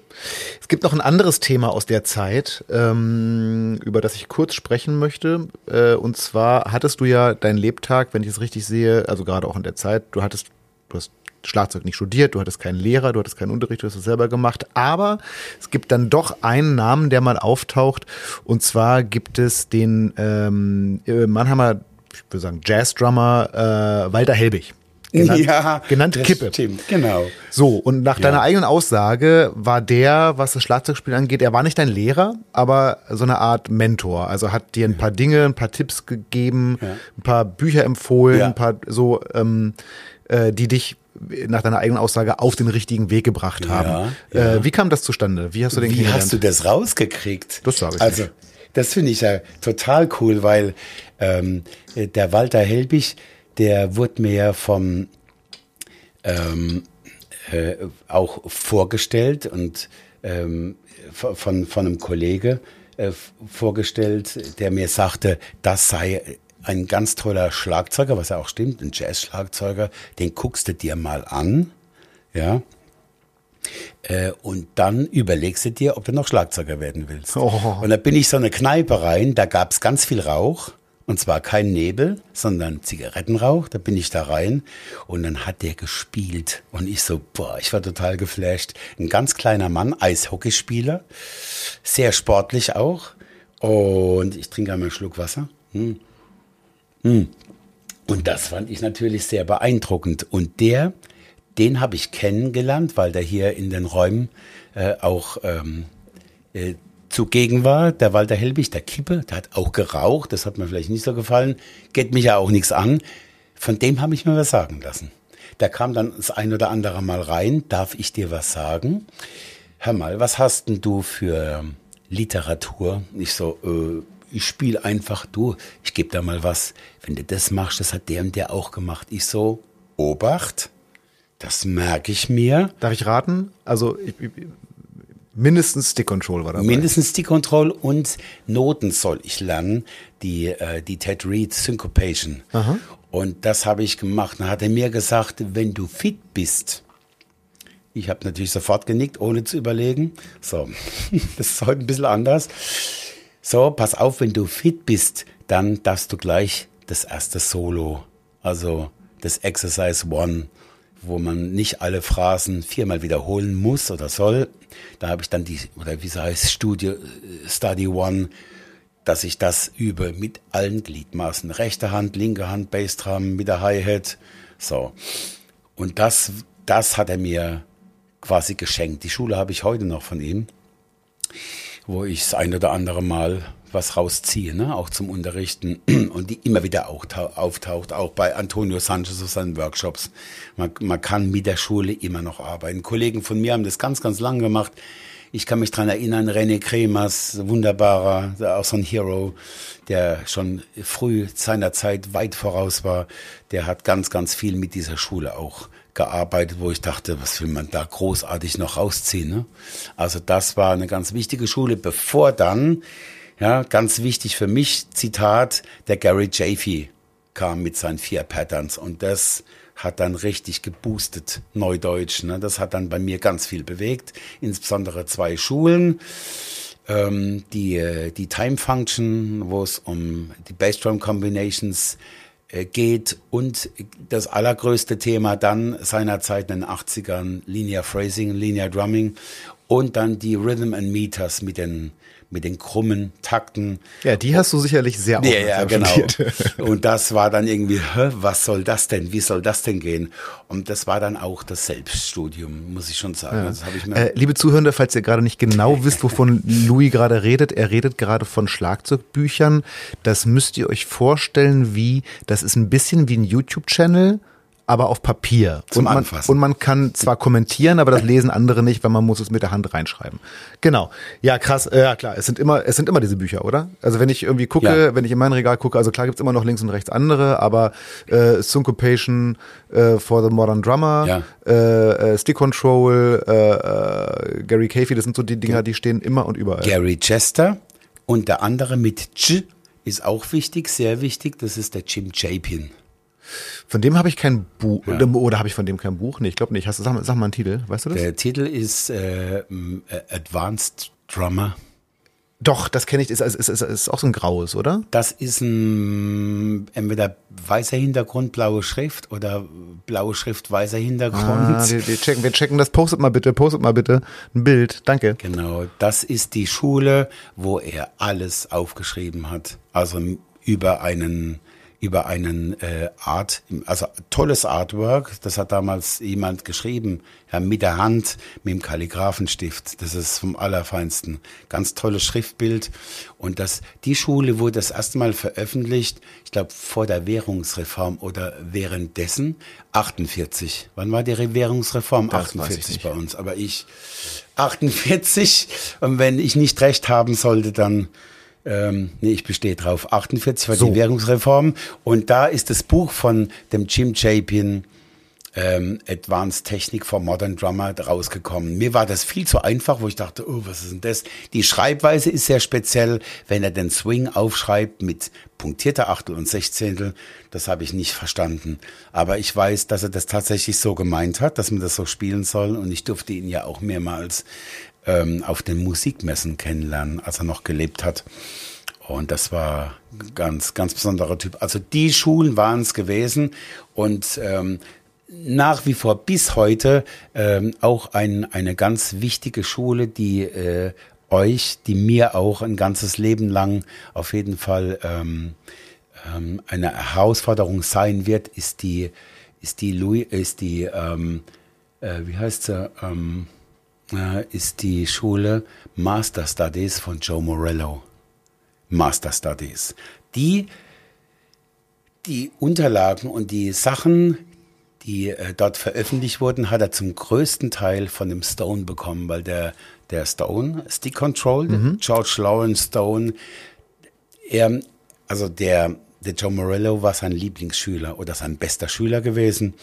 Es gibt noch ein anderes Thema aus der Zeit, ähm, über das ich kurz sprechen möchte. Äh, und zwar hattest du ja deinen Lebtag, wenn ich es richtig sehe, also gerade auch in der Zeit, du hattest, du hast Schlagzeug nicht studiert, du hattest keinen Lehrer, du hattest keinen Unterricht, du hast es selber gemacht. Aber es gibt dann doch einen Namen, der mal auftaucht. Und zwar gibt es den ähm, äh, Mannheimer, ich würde sagen, Jazzdrummer äh, Walter Helbig. Genannt, ja, genannt Kippe. Stimmt, genau. So, und nach Ja. deiner eigenen Aussage war der, was das Schlagzeugspiel angeht, er war nicht dein Lehrer, aber so eine Art Mentor. Also hat dir ein paar Dinge, ein paar Tipps gegeben, Ja. ein paar Bücher empfohlen, Ja. ein paar so, ähm, äh, die dich nach deiner eigenen Aussage auf den richtigen Weg gebracht haben. Äh, wie kam das zustande? Wie hast du den Wie hast du das rausgekriegt? Das sag ich Also, nicht. das finde ich ja total cool, weil ähm, der Walter Helbig, der wurde mir ja vom ähm, äh, auch vorgestellt und ähm, von, von einem Kollege äh, vorgestellt, der mir sagte, das sei ein ganz toller Schlagzeuger, was ja auch stimmt, ein Jazz-Schlagzeuger, den guckst du dir mal an, ja. Äh, und dann überlegst du dir, ob du noch Schlagzeuger werden willst. Oh. Und da bin ich so eine Kneipe rein, da gab's ganz viel Rauch. Und zwar kein Nebel, sondern Zigarettenrauch. Da bin ich da rein und dann hat der gespielt. Und ich so, boah, ich war total geflasht. Ein ganz kleiner Mann, Eishockeyspieler, sehr sportlich auch. Und ich trinke einmal einen Schluck Wasser. Hm. Hm. Und das fand ich natürlich sehr beeindruckend. Und der, den habe ich kennengelernt, weil der hier in den Räumen äh, auch ähm, äh, zugegen war. Der Walter Helbig, der Kippe, der hat auch geraucht. Das hat mir vielleicht nicht so gefallen. Geht mich ja auch nichts an. Von dem habe ich mir was sagen lassen. Der kam dann das ein oder andere Mal rein. Darf ich dir was sagen? Hör mal, was hast denn du für Literatur? Ich so, äh, ich spiele einfach du. Ich gebe da mal was. Wenn du das machst, das hat der und der auch gemacht. Ich so, Obacht. Das merke ich mir. Darf ich raten? Also ich, mindestens Stick Control war dabei. Mindestens Stick Control und Noten soll ich lernen, die, äh, die Ted Reed Syncopation. Aha. Und das habe ich gemacht. Dann hat er mir gesagt, wenn du fit bist, ich habe natürlich sofort genickt, ohne zu überlegen. So, das ist heute ein bisschen anders. So, pass auf, wenn du fit bist, dann darfst du gleich das erste Solo, also das Exercise One, wo man nicht alle Phrasen viermal wiederholen muss oder soll. Da habe ich dann die, oder wie es heißt, Studio, Study One, dass ich das übe mit allen Gliedmaßen. Rechte Hand, linke Hand, Bassdrum, mit der Hi-Hat. So. Und das, das hat er mir quasi geschenkt. Die Schule habe ich heute noch von ihm, wo ich das ein oder andere Mal was rausziehe, ne? auch zum Unterrichten und die immer wieder auch auftaucht, auch bei Antonio Sanchez auf seinen Workshops. Man, man kann mit der Schule immer noch arbeiten. Kollegen von mir haben das ganz, ganz lang gemacht. Ich kann mich dran erinnern, René Kremers, wunderbarer, auch so ein Hero, der schon früh seiner Zeit weit voraus war. Der hat ganz, ganz viel mit dieser Schule auch gearbeitet, wo ich dachte, was will man da großartig noch rausziehen. Ne? Also das war eine ganz wichtige Schule, bevor dann, ja, ganz wichtig für mich, Zitat, der Gary Jaffe kam mit seinen vier Patterns und das hat dann richtig geboostet, Neudeutsch. Ne? Das hat dann bei mir ganz viel bewegt, insbesondere zwei Schulen. Ähm, die, äh, die Time Function, wo es um die Bassdrum Combinations äh, geht und das allergrößte Thema dann seinerzeit in den 80ern, Linear Phrasing, Linear Drumming und dann die Rhythm and Meters mit den mit den krummen Takten. Ja, die hast du sicherlich sehr ja, ja, genau. Und das war dann irgendwie, hä, was soll das denn? Wie soll das denn gehen? Und das war dann auch das Selbststudium, muss ich schon sagen. Ja. Also ich äh, liebe Zuhörende, falls ihr gerade nicht genau wisst, wovon Louis gerade redet, er redet gerade von Schlagzeugbüchern. Das müsst ihr euch vorstellen, wie, das ist ein bisschen wie ein YouTube-Channel aber auf Papier. Zum und man, Anfassen. Und man kann zwar kommentieren, aber das lesen andere nicht, weil man muss es mit der Hand reinschreiben. Genau. Ja, krass. Äh, ja, klar. Es sind immer, es sind immer diese Bücher, oder? Also wenn ich irgendwie gucke, ja. wenn ich in mein Regal gucke, also klar gibt's immer noch links und rechts andere, aber äh, Syncopation äh, for the Modern Drummer, ja. äh, äh, Stick Control, äh, äh, Gary Cafey, das sind so die Dinger, die stehen immer und überall. Gary Chester und der andere mit Ch ist auch wichtig, sehr wichtig. Das ist der Jim Chapin. Von dem habe ich kein Buch. Ja. Oder habe ich von dem kein Buch? Nee, ich glaube nicht. Hast du, sag, sag mal einen Titel, weißt du das? Der Titel ist äh, Advanced Drummer. Doch, das kenne ich. Ist, ist, ist, ist auch so ein graues, oder? Das ist ein entweder weißer Hintergrund, blaue Schrift oder blaue Schrift, weißer Hintergrund. Ah, wir, wir, checken, wir checken das. Postet mal bitte, postet mal bitte ein Bild. Danke. Genau, das ist die Schule, wo er alles aufgeschrieben hat. Also über einen über einen äh, Art, also tolles Artwork, das hat damals jemand geschrieben, ja, mit der Hand, mit dem Kalligraphenstift. Das ist vom Allerfeinsten. Ganz tolles Schriftbild. Und das, die Schule wurde das erste Mal veröffentlicht, ich glaube, vor der Währungsreform oder währenddessen, 48. Wann war die Währungsreform? Das 48 bei uns. Aber ich 48. Und wenn ich nicht recht haben sollte, dann ähm, nee, ich bestehe drauf. 48 war so. die Währungsreform. Und da ist das Buch von dem Jim Chapin, ähm, Advanced Technik for Modern Drummer rausgekommen. Mir war das viel zu einfach, wo ich dachte, oh, was ist denn das? Die Schreibweise ist sehr speziell, wenn er den Swing aufschreibt mit punktierter Achtel und Sechzehntel. Das habe ich nicht verstanden. Aber ich weiß, dass er das tatsächlich so gemeint hat, dass man das so spielen soll. Und ich durfte ihn ja auch mehrmals ähm, auf den Musikmessen kennenlernen, als er noch gelebt hat. Und das war ganz, ganz besonderer Typ. Also die Schulen waren es gewesen und ähm, nach wie vor bis heute ähm, auch ein, eine ganz wichtige Schule, die äh, euch, die mir auch ein ganzes Leben lang auf jeden Fall ähm, ähm, eine Herausforderung sein wird, ist die, ist die Louis, ist die, ähm, äh, wie heißt sie, ähm, äh, ist die Schule Master Studies von Joe Morello. Master Studies. Die, die Unterlagen und die Sachen, die äh, dort veröffentlicht wurden, hat er zum größten Teil von dem Stone bekommen, weil der, der Stone, Stick Control, mhm. George Lawrence Stone, er, also der, der Joe Morello war sein Lieblingsschüler oder sein bester Schüler gewesen.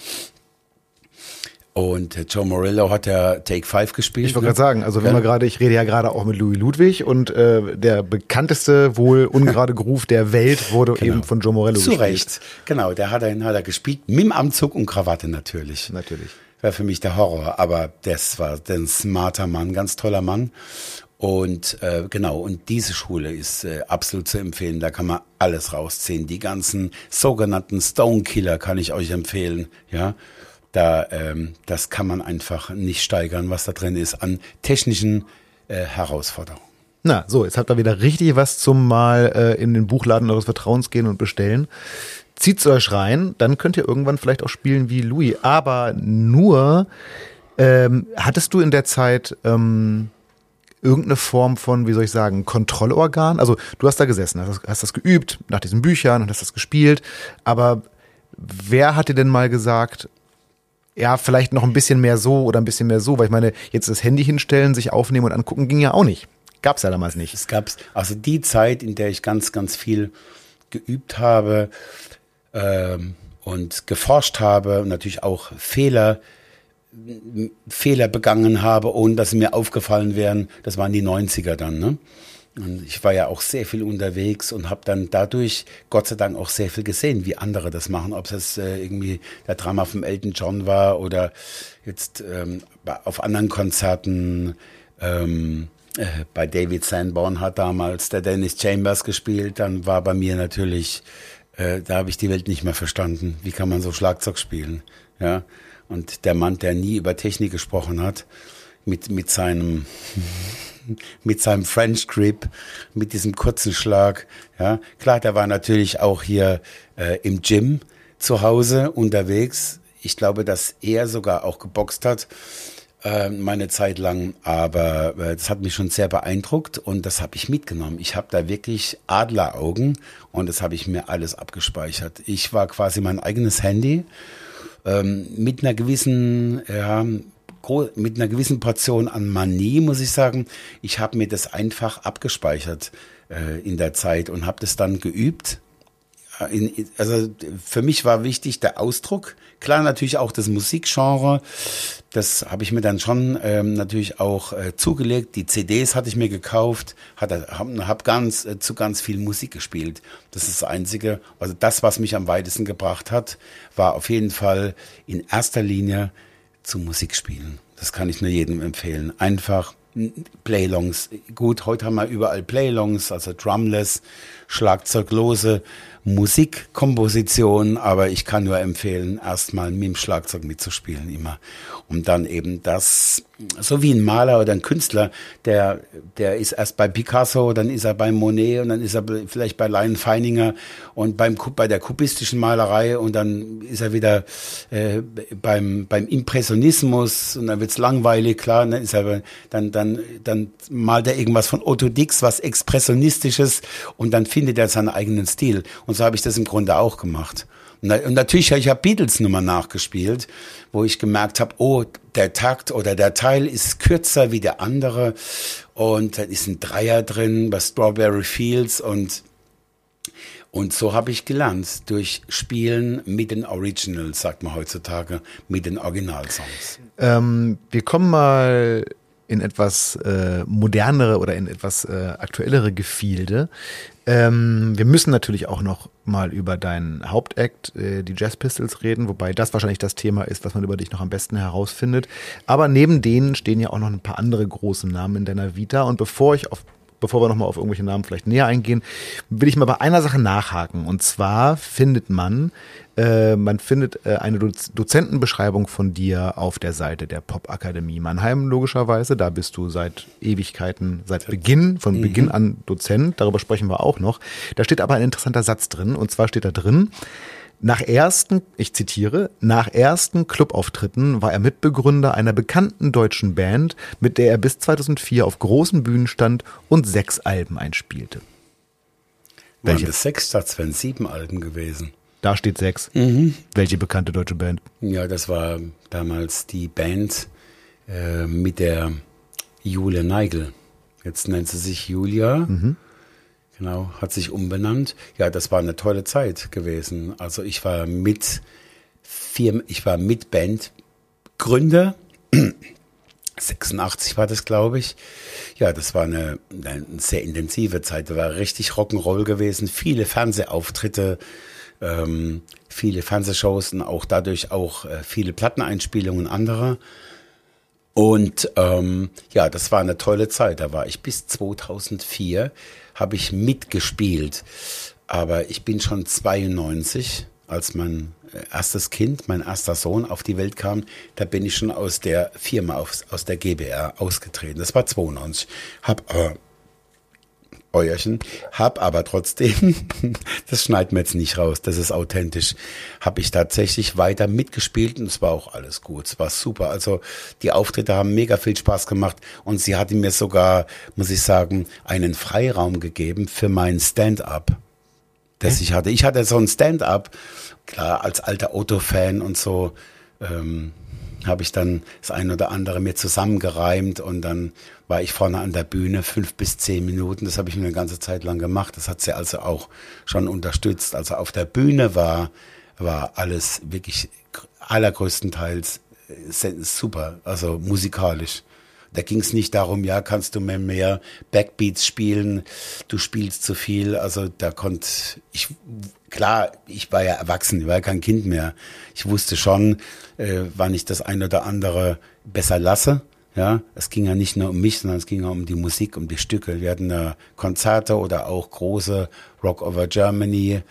Und Joe Morello hat ja Take Five gespielt. Ich wollte ne? gerade sagen, also wenn ja. wir gerade, ich rede ja gerade auch mit Louis Ludwig und äh, der bekannteste wohl ungerade Groove der Welt wurde genau. eben von Joe Morello Zu gespielt. Zu Recht, genau, der hat er, hat er gespielt, mit dem Anzug und Krawatte natürlich. Natürlich. War für mich der Horror, aber das war ein smarter Mann, ganz toller Mann. Und äh, genau, und diese Schule ist äh, absolut zu empfehlen. Da kann man alles rausziehen. Die ganzen sogenannten Stone Killer kann ich euch empfehlen. Ja, da ähm, das kann man einfach nicht steigern, was da drin ist an technischen äh, Herausforderungen. Na, so, jetzt habt ihr wieder richtig was zum mal äh, in den Buchladen eures Vertrauens gehen und bestellen. Zieht's euch rein, dann könnt ihr irgendwann vielleicht auch spielen wie Louis. Aber nur, ähm, hattest du in der Zeit ähm, irgendeine Form von, wie soll ich sagen, Kontrollorgan? Also du hast da gesessen, hast, hast das geübt nach diesen Büchern und hast das gespielt, aber wer hat dir denn mal gesagt, ja, vielleicht noch ein bisschen mehr so oder ein bisschen mehr so, weil ich meine, jetzt das Handy hinstellen, sich aufnehmen und angucken ging ja auch nicht. Gab's ja damals nicht. Es gab's, also die Zeit, in der ich ganz, ganz viel geübt habe ähm, und geforscht habe und natürlich auch Fehler Fehler begangen habe, ohne dass sie mir aufgefallen wären. Das waren die 90er dann. Ne? Und ich war ja auch sehr viel unterwegs und habe dann dadurch Gott sei Dank auch sehr viel gesehen, wie andere das machen. Ob es äh, irgendwie der Drama vom Elton John war oder jetzt ähm, auf anderen Konzerten. Ähm, äh, bei David Sanborn hat damals der Dennis Chambers gespielt. Dann war bei mir natürlich, äh, da habe ich die Welt nicht mehr verstanden. Wie kann man so Schlagzeug spielen? Ja. Und der Mann, der nie über Technik gesprochen hat, mit, mit seinem, mit seinem French Grip, mit diesem kurzen Schlag, ja. Klar, der war natürlich auch hier äh, im Gym zu Hause unterwegs. Ich glaube, dass er sogar auch geboxt hat äh, meine Zeit lang, aber äh, das hat mich schon sehr beeindruckt und das habe ich mitgenommen. Ich habe da wirklich Adleraugen und das habe ich mir alles abgespeichert. Ich war quasi mein eigenes Handy ähm, mit einer gewissen, ja, mit einer gewissen Portion an Manie, muss ich sagen. Ich habe mir das einfach abgespeichert äh, in der Zeit und habe das dann geübt. In, also für mich war wichtig der Ausdruck, klar natürlich auch das Musikgenre, das habe ich mir dann schon ähm, natürlich auch äh, zugelegt. Die CDs hatte ich mir gekauft, habe hab ganz äh, zu ganz viel Musik gespielt. Das ist das Einzige. Also das, was mich am weitesten gebracht hat, war auf jeden Fall in erster Linie zu Musik spielen. Das kann ich nur jedem empfehlen. Einfach Playlongs. Gut, heute haben wir überall Playlongs, also drumless, schlagzeuglose Musikkomposition, aber ich kann nur empfehlen, erstmal mit dem Schlagzeug mitzuspielen immer. Und dann eben das, so wie ein Maler oder ein Künstler, der, der ist erst bei Picasso, dann ist er bei Monet und dann ist er vielleicht bei Lion Feininger und beim, bei der kubistischen Malerei und dann ist er wieder äh, beim, beim Impressionismus und dann wird's langweilig, klar, dann ist er, dann, dann, dann malt er irgendwas von Otto Dix, was Expressionistisches und dann findet er seinen eigenen Stil. Und so habe ich das im Grunde auch gemacht. Und natürlich, ich habe Beatles Nummer nachgespielt, wo ich gemerkt habe, oh, der Takt oder der Teil ist kürzer wie der andere und da ist ein Dreier drin bei Strawberry Fields und und so habe ich gelernt durch Spielen mit den Originals, sagt man heutzutage, mit den Originalsongs. Ähm, wir kommen mal in etwas äh, modernere oder in etwas äh, aktuellere Gefilde. Ähm, wir müssen natürlich auch noch mal über deinen Hauptakt, äh, die Jazz Pistols, reden, wobei das wahrscheinlich das Thema ist, was man über dich noch am besten herausfindet. Aber neben denen stehen ja auch noch ein paar andere große Namen in deiner Vita. Und bevor ich auf bevor wir nochmal auf irgendwelche Namen vielleicht näher eingehen, will ich mal bei einer Sache nachhaken. Und zwar findet man, äh, man findet äh, eine Doz Dozentenbeschreibung von dir auf der Seite der Popakademie Mannheim, logischerweise. Da bist du seit Ewigkeiten, seit Beginn, von mhm. Beginn an Dozent. Darüber sprechen wir auch noch. Da steht aber ein interessanter Satz drin. Und zwar steht da drin, nach ersten, ich zitiere, nach ersten Clubauftritten war er Mitbegründer einer bekannten deutschen Band, mit der er bis 2004 auf großen Bühnen stand und sechs Alben einspielte. Welche? Waren das sechs, das wären sieben Alben gewesen. Da steht sechs. Mhm. Welche bekannte deutsche Band? Ja, das war damals die Band äh, mit der Julia Neigel. Jetzt nennt sie sich Julia. Mhm. Genau, hat sich umbenannt. Ja, das war eine tolle Zeit gewesen. Also ich war mit vier, ich war mit Band Gründer. 86 war das, glaube ich. Ja, das war eine, eine sehr intensive Zeit. Da war richtig Rock'n'Roll gewesen, viele Fernsehauftritte, ähm, viele Fernsehshows und auch dadurch auch äh, viele Platteneinspielungen anderer. Und ähm, ja, das war eine tolle Zeit. Da war ich bis 2004, habe ich mitgespielt. Aber ich bin schon 92, als mein äh, erstes Kind, mein erster Sohn auf die Welt kam. Da bin ich schon aus der Firma, aus, aus der GBR ausgetreten. Das war 92. Hab aber Bäuerchen. Hab aber trotzdem, das schneiden wir jetzt nicht raus, das ist authentisch, habe ich tatsächlich weiter mitgespielt und es war auch alles gut. Es war super. Also die Auftritte haben mega viel Spaß gemacht und sie hatte mir sogar, muss ich sagen, einen Freiraum gegeben für mein Stand-up, das ich hatte. Ich hatte so ein Stand-up, klar, als alter Otto-Fan und so. Ähm, habe ich dann das ein oder andere mir zusammengereimt und dann war ich vorne an der Bühne fünf bis zehn Minuten. Das habe ich mir eine ganze Zeit lang gemacht. Das hat sie also auch schon unterstützt. Also auf der Bühne war, war alles wirklich allergrößtenteils äh, super, also musikalisch. Da ging es nicht darum, ja, kannst du mehr, mehr Backbeats spielen, du spielst zu viel. Also da konnte ich, klar, ich war ja erwachsen, ich war ja kein Kind mehr. Ich wusste schon, äh, wann ich das ein oder andere besser lasse. Ja, es ging ja nicht nur um mich, sondern es ging ja um die Musik, um die Stücke. Wir hatten äh, Konzerte oder auch große Rock over Germany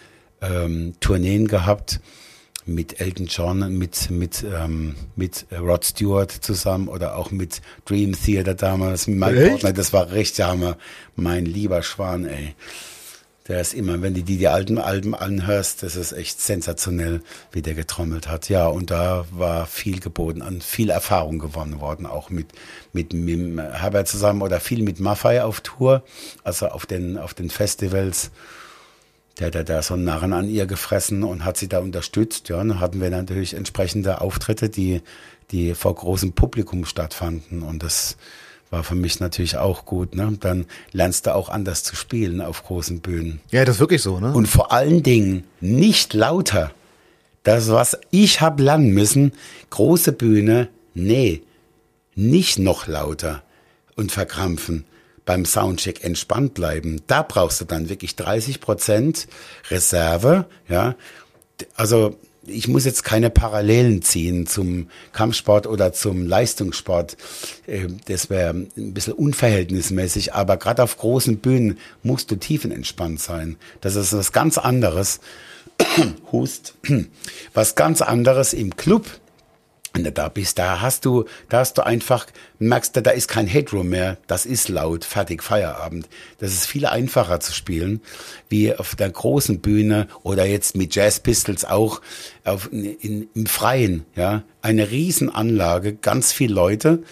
ähm, Tourneen gehabt mit Elton John, mit, mit, ähm, mit Rod Stewart zusammen oder auch mit Dream Theater damals, mit Mike Portner, das war richtig Hammer. Mein lieber Schwan, ey. Der ist immer, wenn du die, die alten Alben anhörst, das ist echt sensationell, wie der getrommelt hat. Ja, und da war viel geboten an, viel Erfahrung gewonnen worden, auch mit, mit, mit Herbert zusammen oder viel mit Maffei auf Tour, also auf den, auf den Festivals der hat da so einen Narren an ihr gefressen und hat sie da unterstützt. Ja, dann hatten wir natürlich entsprechende Auftritte, die, die vor großem Publikum stattfanden. Und das war für mich natürlich auch gut. Ne? Dann lernst du auch anders zu spielen auf großen Bühnen. Ja, das ist wirklich so. Ne? Und vor allen Dingen nicht lauter. Das, was ich hab lernen müssen, große Bühne, nee, nicht noch lauter und verkrampfen beim Soundcheck entspannt bleiben. Da brauchst du dann wirklich 30 Prozent Reserve, ja. Also, ich muss jetzt keine Parallelen ziehen zum Kampfsport oder zum Leistungssport. Äh, das wäre ein bisschen unverhältnismäßig, aber gerade auf großen Bühnen musst du tiefenentspannt sein. Das ist was ganz anderes. Hust. Was ganz anderes im Club wenn du da bist, da hast du, da hast du einfach, merkst du, da ist kein Headroom mehr, das ist laut, fertig, Feierabend. Das ist viel einfacher zu spielen, wie auf der großen Bühne oder jetzt mit Jazz Pistols auch auf, in, im Freien, ja. Eine Riesenanlage, ganz viele Leute,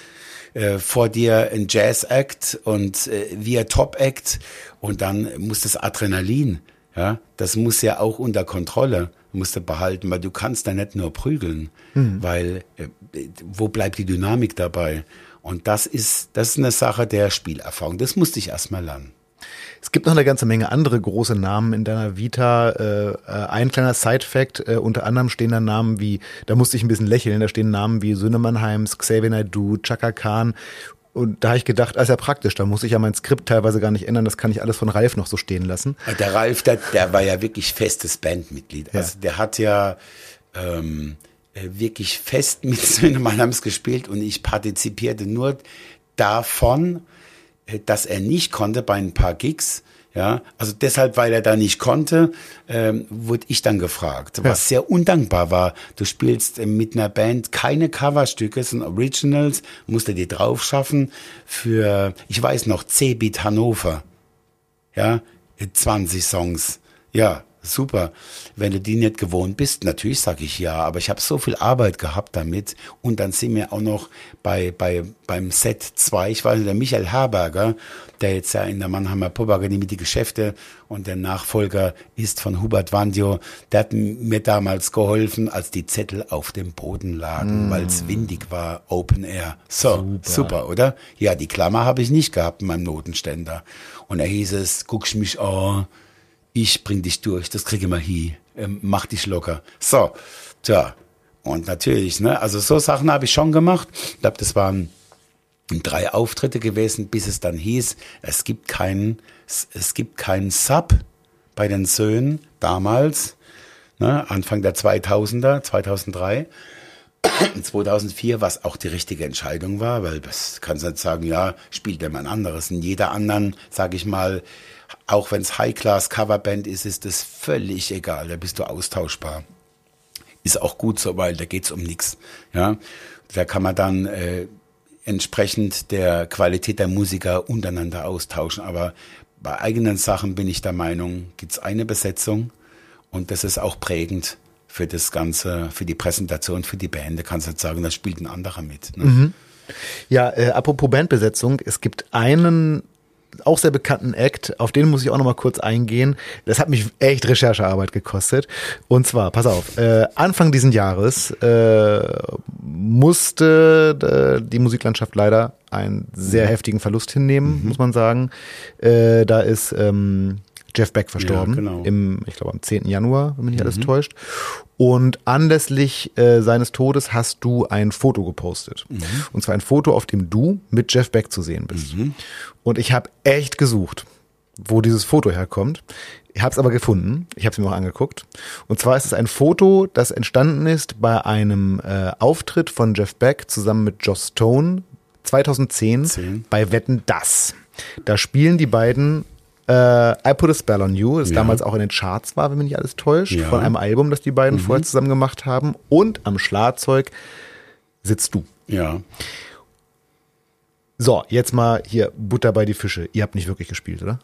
äh, vor dir ein Jazz-Act und äh, wir Top-Act und dann muss das Adrenalin, ja, das muss ja auch unter Kontrolle musst du behalten, weil du kannst da nicht nur prügeln, mhm. weil äh, wo bleibt die Dynamik dabei? Und das ist, das ist eine Sache der Spielerfahrung. Das musste ich erstmal lernen. Es gibt noch eine ganze Menge andere große Namen in deiner Vita. Äh, äh, ein kleiner Side-Fact, äh, unter anderem stehen da Namen wie, da musste ich ein bisschen lächeln, da stehen Namen wie Söhne Mannheims, Xavier Naidoo, Chaka Khan und da habe ich gedacht, das ist ja praktisch, da muss ich ja mein Skript teilweise gar nicht ändern, das kann ich alles von Ralf noch so stehen lassen. Der Ralf, der, der war ja wirklich festes Bandmitglied. Ja. Also der hat ja ähm, äh, wirklich fest mit Söhnemannheims gespielt und ich partizipierte nur davon, äh, dass er nicht konnte bei ein paar Gigs ja, also deshalb, weil er da nicht konnte, ähm, wurde ich dann gefragt, was ja. sehr undankbar war. Du spielst äh, mit einer Band keine Coverstücke, sondern Originals, musst du dir drauf schaffen für, ich weiß noch, C-Beat Hannover. Ja, 20 Songs. Ja, super. Wenn du die nicht gewohnt bist, natürlich sage ich ja, aber ich habe so viel Arbeit gehabt damit und dann sind wir auch noch bei, bei beim Set 2, ich weiß nicht, der Michael Herberger, der jetzt ja in der Mannheimer Popakademie die Geschäfte und der Nachfolger ist von Hubert Wandio, der hat mir damals geholfen, als die Zettel auf dem Boden lagen, mm. weil es windig war, Open Air. So, super. super, oder? Ja, die Klammer habe ich nicht gehabt in meinem Notenständer. Und er hieß es, guckst mich an, ich bring dich durch, das kriege mal hin, ähm, mach dich locker. So, tja, Und natürlich, ne, also so Sachen habe ich schon gemacht. Ich glaube, das waren drei Auftritte gewesen, bis es dann hieß, es gibt keinen, es gibt keinen Sub bei den Söhnen damals, ne, Anfang der 2000er, 2003. 2004, was auch die richtige Entscheidung war, weil das kannst du nicht sagen, ja, spielt ein anderes. In jeder anderen, sage ich mal, auch wenn es High-Class-Coverband ist, ist das völlig egal, da bist du austauschbar. Ist auch gut so, weil da geht's um nichts. Ja, da kann man dann äh, entsprechend der Qualität der Musiker untereinander austauschen. Aber bei eigenen Sachen bin ich der Meinung, gibt's eine Besetzung und das ist auch prägend für das Ganze, für die Präsentation, für die Band. Da kannst du nicht sagen, das spielt ein anderer mit. Ne? Mhm. Ja, äh, apropos Bandbesetzung, es gibt einen auch sehr bekannten Act, auf den muss ich auch noch mal kurz eingehen. Das hat mich echt Recherchearbeit gekostet. Und zwar, pass auf, äh, Anfang diesen Jahres äh, musste äh, die Musiklandschaft leider einen sehr mhm. heftigen Verlust hinnehmen, mhm. muss man sagen. Äh, da ist ähm, Jeff Beck verstorben. Ja, genau. Im, ich glaube, am 10. Januar, wenn mich nicht mhm. alles täuscht. Und anlässlich äh, seines Todes hast du ein Foto gepostet. Mhm. Und zwar ein Foto, auf dem du mit Jeff Beck zu sehen bist. Mhm. Und ich habe echt gesucht, wo dieses Foto herkommt. Ich habe es aber gefunden. Ich habe es mir auch angeguckt. Und zwar ist es ein Foto, das entstanden ist bei einem äh, Auftritt von Jeff Beck zusammen mit Joss Stone 2010 10. bei Wetten Das. Da spielen die beiden äh, I Put a Spell on You, das ja. damals auch in den Charts war, wenn mich nicht alles täuscht, ja. von einem Album, das die beiden mhm. vorher zusammen gemacht haben. Und am Schlagzeug sitzt du. Ja. So, jetzt mal hier Butter bei die Fische. Ihr habt nicht wirklich gespielt, oder?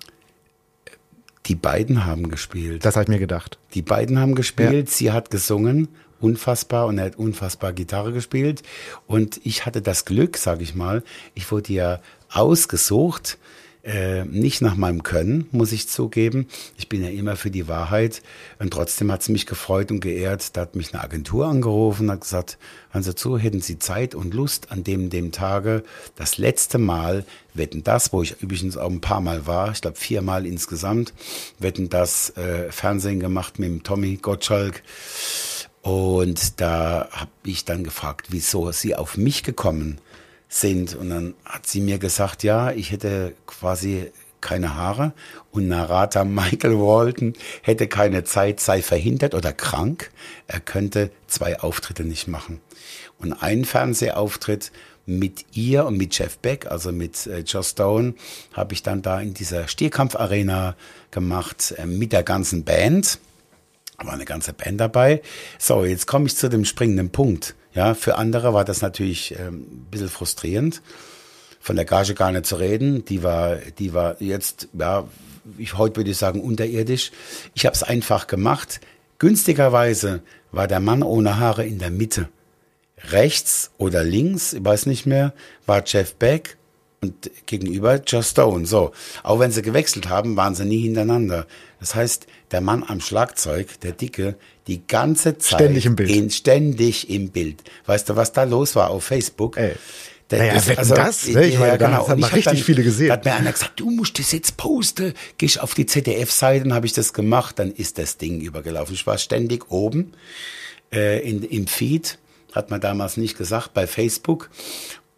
Die beiden haben gespielt. Das habe ich mir gedacht. Die beiden haben gespielt, ja. sie hat gesungen, unfassbar, und er hat unfassbar Gitarre gespielt. Und ich hatte das Glück, sage ich mal, ich wurde ja ausgesucht äh, nicht nach meinem Können, muss ich zugeben. Ich bin ja immer für die Wahrheit. Und trotzdem hat es mich gefreut und geehrt. Da hat mich eine Agentur angerufen und hat gesagt, hören Sie zu, hätten Sie Zeit und Lust an dem, dem Tage, das letzte Mal, wetten das, wo ich übrigens auch ein paar Mal war, ich glaube viermal insgesamt, wetten das äh, Fernsehen gemacht mit dem Tommy Gottschalk. Und da habe ich dann gefragt, wieso Sie auf mich gekommen sind. Und dann hat sie mir gesagt, ja, ich hätte quasi keine Haare und Narata Michael Walton hätte keine Zeit, sei verhindert oder krank. Er könnte zwei Auftritte nicht machen. Und einen Fernsehauftritt mit ihr und mit Jeff Beck, also mit äh, Joss Stone, habe ich dann da in dieser Stierkampfarena gemacht äh, mit der ganzen Band. War eine ganze Band dabei. So, jetzt komme ich zu dem springenden Punkt. Ja, für andere war das natürlich ähm, ein bisschen frustrierend. Von der Gage gar nicht zu reden. Die war, die war jetzt, ja, ich, heute würde ich sagen, unterirdisch. Ich habe es einfach gemacht. Günstigerweise war der Mann ohne Haare in der Mitte. Rechts oder links, ich weiß nicht mehr, war Jeff Beck und gegenüber Joe Stone. So, auch wenn sie gewechselt haben, waren sie nie hintereinander. Das heißt, der Mann am Schlagzeug, der Dicke, die ganze Zeit ständig im Bild. In, ständig im Bild. Weißt du, was da los war auf Facebook? Ey. Der, naja, ist, also, das, ne? ich meine, ja, genau. man richtig dann, viele gesehen. Da hat mir einer gesagt, du musst das jetzt posten. Geh ich auf die ZDF-Seite, dann habe ich das gemacht, dann ist das Ding übergelaufen. Ich war ständig oben äh, in, im Feed, hat man damals nicht gesagt, bei Facebook.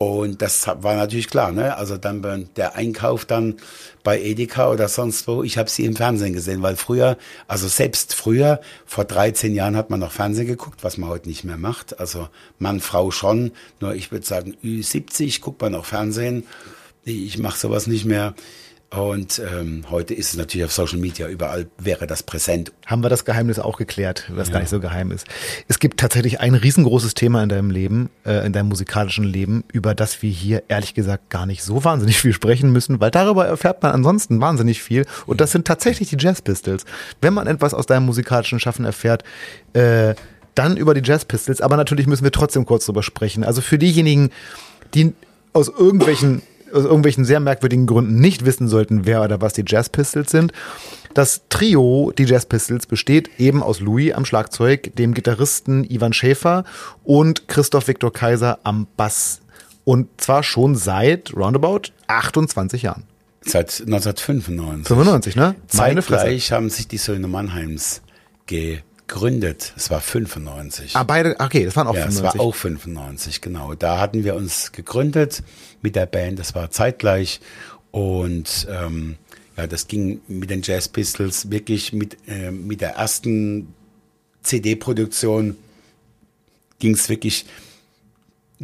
Und das war natürlich klar, ne? Also dann der Einkauf dann bei Edeka oder sonst wo, ich habe sie im Fernsehen gesehen, weil früher, also selbst früher, vor 13 Jahren hat man noch Fernsehen geguckt, was man heute nicht mehr macht. Also Mann, Frau schon, nur ich würde sagen, Ü70 guckt man noch Fernsehen. Ich mache sowas nicht mehr. Und ähm, heute ist es natürlich auf Social Media überall, wäre das präsent. Haben wir das Geheimnis auch geklärt, was ja. gar nicht so geheim ist. Es gibt tatsächlich ein riesengroßes Thema in deinem Leben, äh, in deinem musikalischen Leben, über das wir hier ehrlich gesagt gar nicht so wahnsinnig viel sprechen müssen, weil darüber erfährt man ansonsten wahnsinnig viel. Und das sind tatsächlich die Jazz Pistols. Wenn man etwas aus deinem musikalischen Schaffen erfährt, äh, dann über die Jazz Pistols. Aber natürlich müssen wir trotzdem kurz drüber sprechen. Also für diejenigen, die aus irgendwelchen aus irgendwelchen sehr merkwürdigen Gründen nicht wissen sollten, wer oder was die Jazz Pistols sind. Das Trio, die Jazz Pistols, besteht eben aus Louis am Schlagzeug, dem Gitarristen Ivan Schäfer und Christoph Viktor Kaiser am Bass. Und zwar schon seit roundabout 28 Jahren. Seit 1995. 95, ne? Meine Zeitgleich haben sich die Söhne Mannheims ge gegründet. Es war 95. Ah, beide, okay, das waren auch ja, 95. es war auch 95, genau. Da hatten wir uns gegründet mit der Band. Das war zeitgleich. Und ähm, ja, das ging mit den Jazz Pistols wirklich mit, äh, mit der ersten CD-Produktion ging es wirklich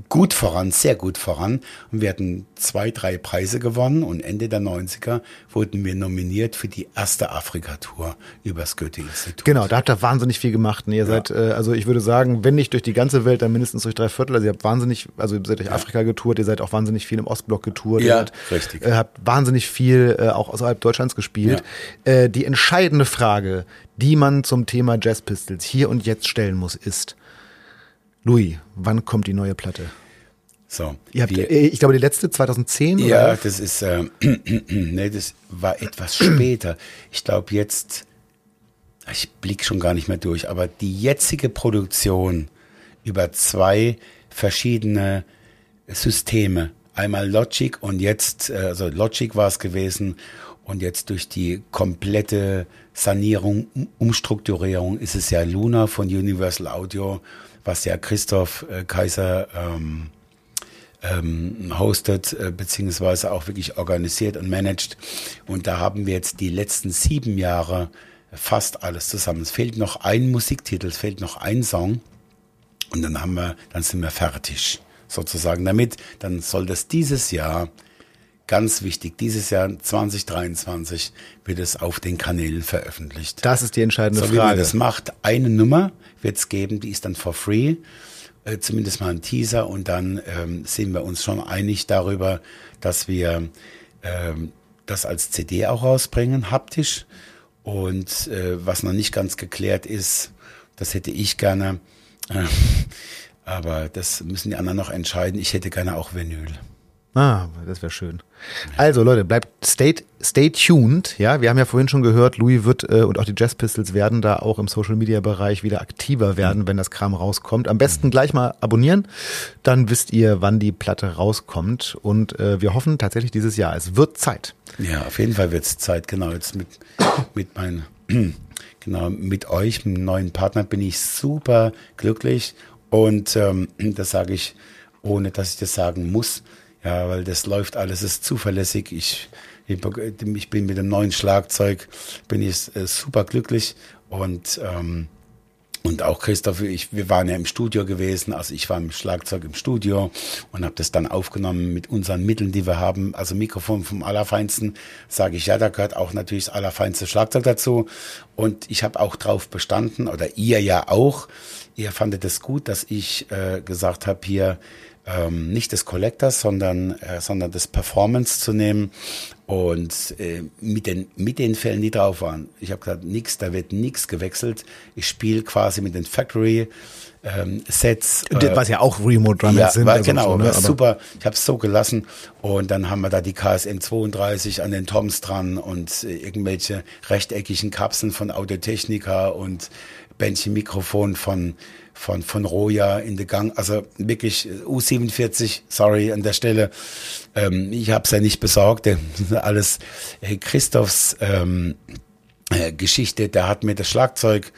gut voran, sehr gut voran. Und wir hatten zwei, drei Preise gewonnen und Ende der 90er wurden wir nominiert für die erste Afrika-Tour übers Goethe-Institut. Genau, da habt ihr wahnsinnig viel gemacht. Und ihr ja. seid, äh, also ich würde sagen, wenn nicht durch die ganze Welt, dann mindestens durch drei Viertel. Also ihr habt wahnsinnig, also ihr seid durch ja. Afrika getourt, ihr seid auch wahnsinnig viel im Ostblock getourt. Ja, ihr seid, richtig. Äh, habt wahnsinnig viel äh, auch außerhalb Deutschlands gespielt. Ja. Die entscheidende Frage, die man zum Thema Jazz Pistols hier und jetzt stellen muss, ist, Louis, wann kommt die neue Platte? So, Ihr habt, wir, ich glaube, die letzte 2010 Ja, oder? das ist, äh, nee, das war etwas später. Ich glaube jetzt, ich blick schon gar nicht mehr durch, aber die jetzige Produktion über zwei verschiedene Systeme, einmal Logic und jetzt, äh, also Logic war es gewesen und jetzt durch die komplette Sanierung, Umstrukturierung ist es ja Luna von Universal Audio was ja Christoph äh, Kaiser ähm, ähm, hostet, äh, beziehungsweise auch wirklich organisiert und managt. Und da haben wir jetzt die letzten sieben Jahre fast alles zusammen. Es fehlt noch ein Musiktitel, es fehlt noch ein Song. Und dann haben wir, dann sind wir fertig, sozusagen damit. Dann soll das dieses Jahr ganz wichtig, dieses Jahr 2023 wird es auf den Kanälen veröffentlicht. Das ist die entscheidende so, Frage. Wie man das macht, eine Nummer wird es geben, die ist dann for free, äh, zumindest mal ein Teaser und dann ähm, sind wir uns schon einig darüber, dass wir ähm, das als CD auch rausbringen, haptisch. Und äh, was noch nicht ganz geklärt ist, das hätte ich gerne, äh, aber das müssen die anderen noch entscheiden. Ich hätte gerne auch Vinyl. Ah, das wäre schön. Also Leute, bleibt stay, stay tuned. Ja, wir haben ja vorhin schon gehört, Louis wird äh, und auch die Jazz Pistols werden da auch im Social Media Bereich wieder aktiver werden, wenn das Kram rauskommt. Am besten gleich mal abonnieren, dann wisst ihr, wann die Platte rauskommt. Und äh, wir hoffen tatsächlich dieses Jahr. Es wird Zeit. Ja, auf jeden Fall wird es Zeit. Genau jetzt mit mit meinen genau mit euch, mit neuen Partner bin ich super glücklich und ähm, das sage ich ohne, dass ich das sagen muss ja, weil das läuft alles, ist zuverlässig. Ich, ich bin mit dem neuen Schlagzeug, bin ich äh, super glücklich und ähm, und auch Christoph, ich, wir waren ja im Studio gewesen, also ich war im Schlagzeug im Studio und habe das dann aufgenommen mit unseren Mitteln, die wir haben. Also Mikrofon vom Allerfeinsten, sage ich ja, da gehört auch natürlich das allerfeinste Schlagzeug dazu. Und ich habe auch drauf bestanden, oder ihr ja auch, ihr fandet es gut, dass ich äh, gesagt habe, hier, ähm, nicht des Collectors, sondern, äh, sondern des Performance zu nehmen und äh, mit, den, mit den Fällen, die drauf waren. Ich habe gesagt, nix, da wird nichts gewechselt. Ich spiele quasi mit den Factory ähm, Sets. Äh, Was ja auch Remote Drummers ja, sind. War, genau, so, ne? super. Ich habe es so gelassen und dann haben wir da die KSN 32 an den Toms dran und äh, irgendwelche rechteckigen Kapseln von Audiotechnica und Bändchen Mikrofon von von, von Roja in den Gang. Also wirklich U47, sorry an der Stelle. Ähm, ich habe es ja nicht besorgt. Alles äh, Christophs ähm, äh, Geschichte, der hat mir das Schlagzeug,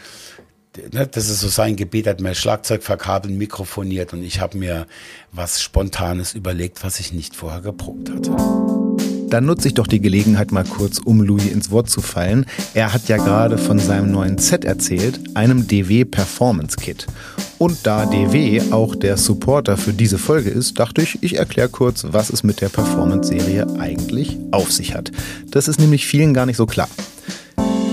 ne, das ist so sein Gebiet, hat mir Schlagzeug verkabelt, mikrofoniert und ich habe mir was Spontanes überlegt, was ich nicht vorher geprobt hatte. Dann nutze ich doch die Gelegenheit mal kurz, um Louis ins Wort zu fallen. Er hat ja gerade von seinem neuen Set erzählt, einem DW Performance Kit. Und da DW auch der Supporter für diese Folge ist, dachte ich, ich erkläre kurz, was es mit der Performance-Serie eigentlich auf sich hat. Das ist nämlich vielen gar nicht so klar.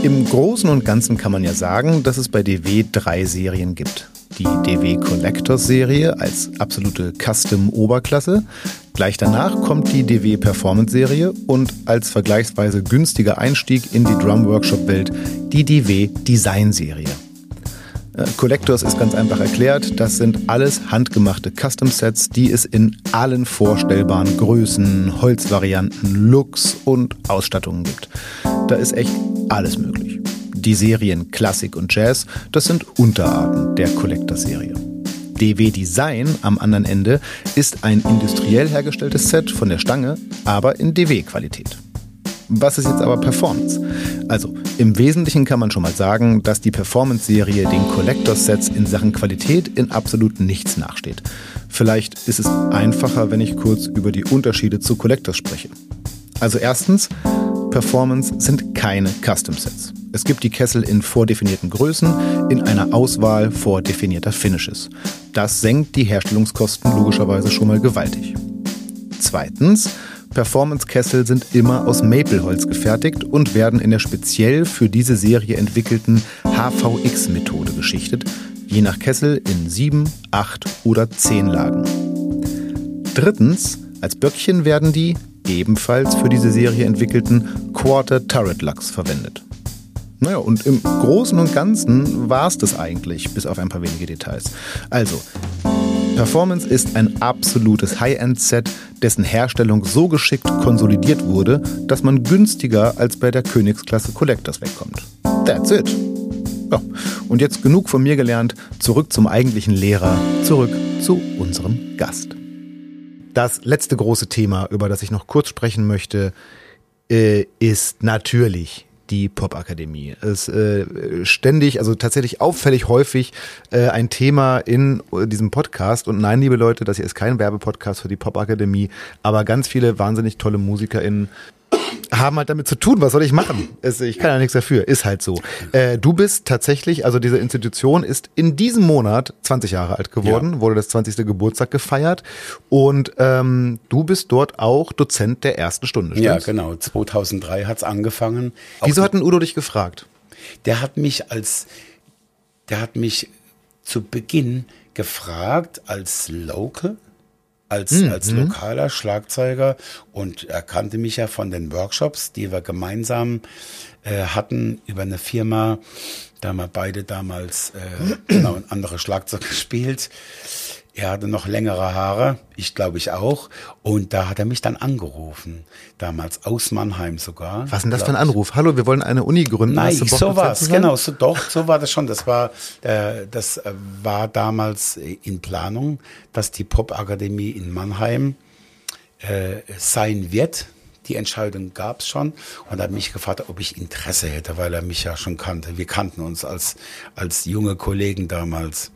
Im Großen und Ganzen kann man ja sagen, dass es bei DW drei Serien gibt die DW Collectors Serie als absolute Custom-Oberklasse. Gleich danach kommt die DW Performance Serie und als vergleichsweise günstiger Einstieg in die Drum Workshop Welt die DW Design Serie. Äh, Collectors ist ganz einfach erklärt, das sind alles handgemachte Custom Sets, die es in allen vorstellbaren Größen, Holzvarianten, Looks und Ausstattungen gibt. Da ist echt alles möglich. Die Serien Klassik und Jazz, das sind Unterarten der Collector-Serie. DW Design am anderen Ende ist ein industriell hergestelltes Set von der Stange, aber in DW-Qualität. Was ist jetzt aber Performance? Also, im Wesentlichen kann man schon mal sagen, dass die Performance-Serie den Collectors Sets in Sachen Qualität in absolut nichts nachsteht. Vielleicht ist es einfacher, wenn ich kurz über die Unterschiede zu Collectors spreche. Also erstens, Performance sind keine Custom Sets. Es gibt die Kessel in vordefinierten Größen in einer Auswahl vordefinierter Finishes. Das senkt die Herstellungskosten logischerweise schon mal gewaltig. Zweitens, Performance-Kessel sind immer aus Mapleholz gefertigt und werden in der speziell für diese Serie entwickelten HVX-Methode geschichtet, je nach Kessel in 7, 8 oder 10 Lagen. Drittens, als Böckchen werden die ebenfalls für diese Serie entwickelten Quarter Turret Lux verwendet. Naja, und im Großen und Ganzen war es das eigentlich, bis auf ein paar wenige Details. Also, Performance ist ein absolutes High-End-Set, dessen Herstellung so geschickt konsolidiert wurde, dass man günstiger als bei der Königsklasse Collectors wegkommt. That's it. Ja, und jetzt genug von mir gelernt, zurück zum eigentlichen Lehrer, zurück zu unserem Gast. Das letzte große Thema, über das ich noch kurz sprechen möchte, äh, ist natürlich die Popakademie. Es äh, ständig, also tatsächlich auffällig häufig äh, ein Thema in äh, diesem Podcast. Und nein, liebe Leute, das hier ist kein Werbepodcast für die Popakademie, aber ganz viele wahnsinnig tolle MusikerInnen haben halt damit zu tun. Was soll ich machen? Es, ich kann ja nichts dafür. Ist halt so. Äh, du bist tatsächlich, also diese Institution ist in diesem Monat 20 Jahre alt geworden, ja. wurde das 20. Geburtstag gefeiert und ähm, du bist dort auch Dozent der ersten Stunde. Stimmt's? Ja, genau. 2003 hat's angefangen. Wieso hat denn Udo dich gefragt? Der hat mich als, der hat mich zu Beginn gefragt als Local als, mhm. als hm. lokaler Schlagzeuger und er kannte mich ja von den Workshops, die wir gemeinsam äh, hatten über eine Firma. Da haben wir beide damals äh, genau ein anderes Schlagzeug gespielt. Er hatte noch längere Haare, ich glaube ich auch. Und da hat er mich dann angerufen, damals aus Mannheim sogar. Was ist denn das für ein Anruf? Hallo, wir wollen eine Uni gründen. Nein, so war es, genau, so doch, so war das schon. Das war, äh, das war damals in Planung, dass die Popakademie in Mannheim äh, sein wird. Die Entscheidung gab es schon und er hat mich gefragt, ob ich Interesse hätte, weil er mich ja schon kannte. Wir kannten uns als, als junge Kollegen damals.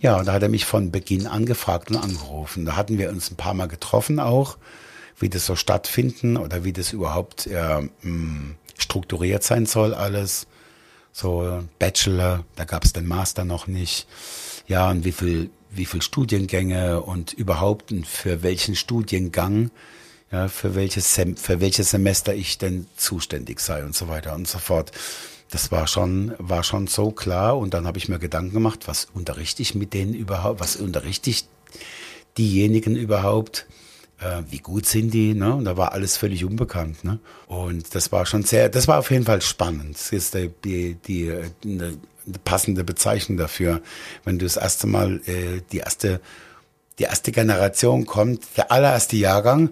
Ja, und da hat er mich von Beginn an gefragt und angerufen. Da hatten wir uns ein paar Mal getroffen auch, wie das so stattfinden oder wie das überhaupt äh, mh, hm, strukturiert sein soll alles. So Bachelor, da gab es den Master noch nicht. Ja, und wie viel, wie viel Studiengänge und überhaupt und für welchen Studiengang, ja, für welches, Sem für welches Semester ich denn zuständig sei und so weiter und so fort das war schon, war schon so klar. Und dann habe ich mir Gedanken gemacht, was unterrichte ich mit denen überhaupt, was unterrichte ich diejenigen überhaupt, äh, wie gut sind die, ne? Und da war alles völlig unbekannt, ne? Und das war schon sehr, das war auf jeden Fall spannend. Das ist die, die, die eine passende Bezeichnung dafür, wenn du das erste Mal äh, die erste, die erste Generation kommt, der allererste Jahrgang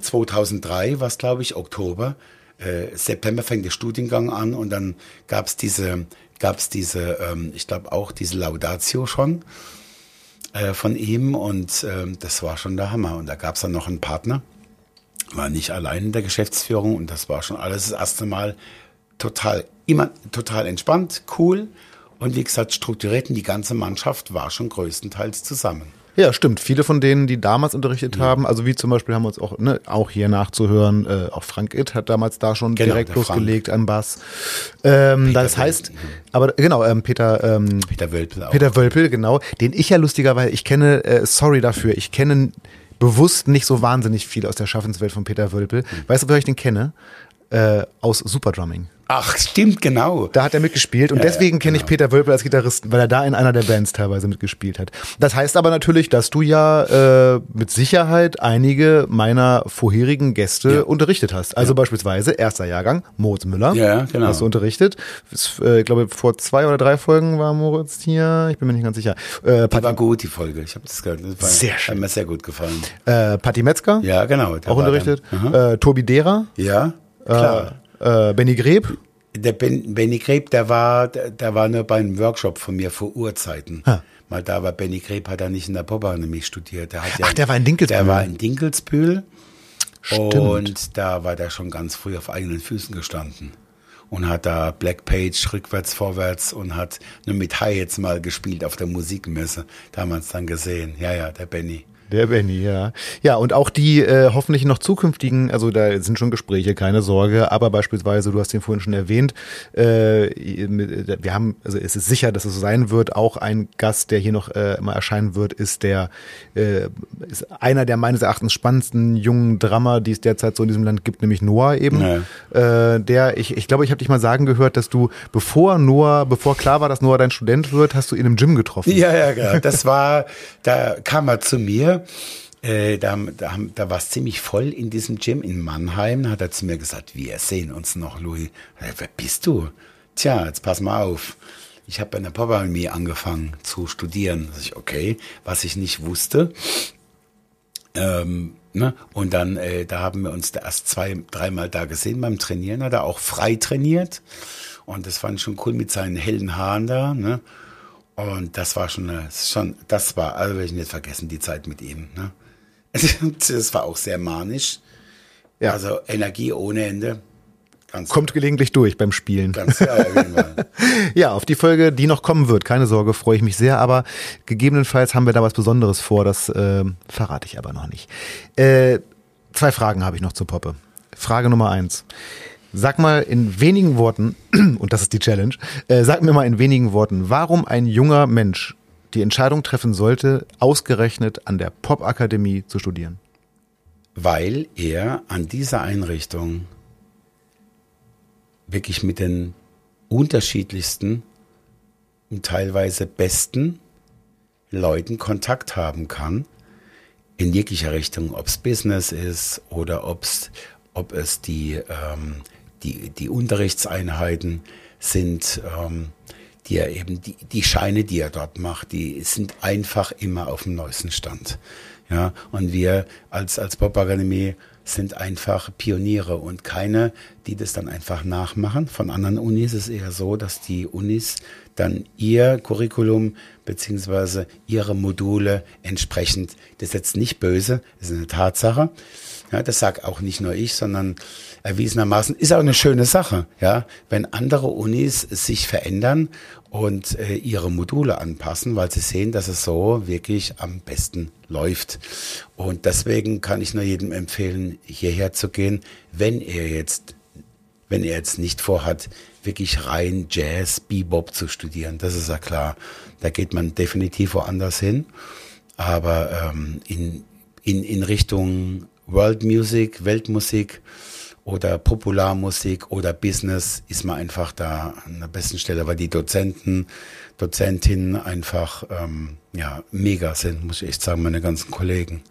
2003, was glaube ich Oktober äh, September fängt der Studiengang an und dann gab es diese, gab's diese ähm, ich glaube auch diese Laudatio schon äh, von ihm und äh, das war schon der Hammer. Und da gab es dann noch einen Partner, war nicht allein in der Geschäftsführung und das war schon alles das erste Mal total, immer total entspannt, cool und wie gesagt strukturiert und die ganze Mannschaft war schon größtenteils zusammen. Ja, stimmt. Viele von denen, die damals unterrichtet ja. haben, also wie zum Beispiel haben wir uns auch, ne, auch hier nachzuhören, äh, auch Frank Itt hat damals da schon genau, direkt losgelegt am Bass. Ähm, das heißt, Wölpel. aber genau, ähm, Peter, ähm, Peter Wölpel auch. Peter Wölpel, genau, den ich ja lustigerweise, ich kenne, äh, sorry dafür, ich kenne bewusst nicht so wahnsinnig viel aus der Schaffenswelt von Peter Wölpel. Mhm. Weißt du, woher ich den kenne? Äh, aus Superdrumming. Ach, stimmt, genau. Da hat er mitgespielt und ja, deswegen kenne genau. ich Peter Wölpel als Gitarristen, weil er da in einer der Bands teilweise mitgespielt hat. Das heißt aber natürlich, dass du ja äh, mit Sicherheit einige meiner vorherigen Gäste ja. unterrichtet hast. Also ja. beispielsweise erster Jahrgang, Moritz Müller. Ja, genau. Hast du unterrichtet. Äh, ich glaube, vor zwei oder drei Folgen war Moritz hier. Ich bin mir nicht ganz sicher. Äh, die war gut, die Folge. Ich habe das gehört. Das war, sehr schön. Hat mir sehr gut gefallen. Äh, Patti Metzger. Ja, genau. Auch unterrichtet. Äh, Tobi Dera. Ja, klar. Äh, Benny Greb? Der ben, Benny Greb, der war, der, der, war nur bei einem Workshop von mir vor Urzeiten. Ha. Mal da war Benny Greb, hat er nicht in der Popakademie studiert. Der hat ja, Ach, der war in Dinkelsbühl. Der war in Dinkelsbühl. Stimmt. Und da war der schon ganz früh auf eigenen Füßen gestanden. und hat da Black Page rückwärts, vorwärts und hat nur mit High jetzt mal gespielt auf der Musikmesse. Da haben wir es dann gesehen. Ja, ja, der Benny. Der Benny, ja. Ja, und auch die äh, hoffentlich noch zukünftigen, also da sind schon Gespräche, keine Sorge, aber beispielsweise, du hast den vorhin schon erwähnt, äh, wir haben, also es ist sicher, dass es so sein wird, auch ein Gast, der hier noch äh, mal erscheinen wird, ist der, äh, ist einer der meines Erachtens spannendsten jungen Drummer, die es derzeit so in diesem Land gibt, nämlich Noah eben. Ja. Äh, der, ich, ich glaube, ich habe dich mal sagen gehört, dass du, bevor Noah, bevor klar war, dass Noah dein Student wird, hast du ihn im Gym getroffen. Ja, ja, genau. Das war, da kam er zu mir äh, da, da, da war es ziemlich voll in diesem Gym in Mannheim. Da hat er zu mir gesagt, wir sehen uns noch, Louis. Wer bist du? Tja, jetzt pass mal auf. Ich habe bei der Popakademie angefangen zu studieren. Da ich, okay, was ich nicht wusste. Ähm, ne? Und dann, äh, da haben wir uns da erst zwei, dreimal da gesehen beim Trainieren. Hat er auch frei trainiert. Und das fand ich schon cool mit seinen hellen Haaren da. Ne? Und das war schon, schon das war, also werde ich nicht vergessen, die Zeit mit ihm. Ne? Das war auch sehr manisch. Ja. Also Energie ohne Ende. Ganz Kommt gelegentlich durch beim Spielen. Ganz ja, ja, auf die Folge, die noch kommen wird, keine Sorge, freue ich mich sehr. Aber gegebenenfalls haben wir da was Besonderes vor, das äh, verrate ich aber noch nicht. Äh, zwei Fragen habe ich noch zur Poppe. Frage Nummer eins. Sag mal in wenigen Worten, und das ist die Challenge, äh, sag mir mal in wenigen Worten, warum ein junger Mensch die Entscheidung treffen sollte, ausgerechnet an der Popakademie zu studieren. Weil er an dieser Einrichtung wirklich mit den unterschiedlichsten und teilweise besten Leuten Kontakt haben kann, in jeglicher Richtung, ob es Business ist oder ob's, ob es die ähm, die, die Unterrichtseinheiten sind, ähm, die er eben, die, die Scheine, die er dort macht, die sind einfach immer auf dem neuesten Stand. Ja, und wir als, als Pop-Akademie sind einfach Pioniere und keine, die das dann einfach nachmachen. Von anderen Unis ist es eher so, dass die Unis dann ihr Curriculum beziehungsweise ihre Module entsprechend, das ist jetzt nicht böse, das ist eine Tatsache. Ja, das sagt auch nicht nur ich, sondern erwiesenermaßen ist auch eine schöne Sache, ja, wenn andere Unis sich verändern und äh, ihre Module anpassen, weil sie sehen, dass es so wirklich am besten läuft. Und deswegen kann ich nur jedem empfehlen, hierher zu gehen, wenn er jetzt, wenn er jetzt nicht vorhat, wirklich rein Jazz, Bebop zu studieren. Das ist ja klar. Da geht man definitiv woanders hin. Aber ähm, in, in, in Richtung World Music, Weltmusik, oder Popularmusik oder Business ist man einfach da an der besten Stelle, weil die Dozenten, Dozentinnen einfach ähm, ja mega sind, muss ich echt sagen, meine ganzen Kollegen.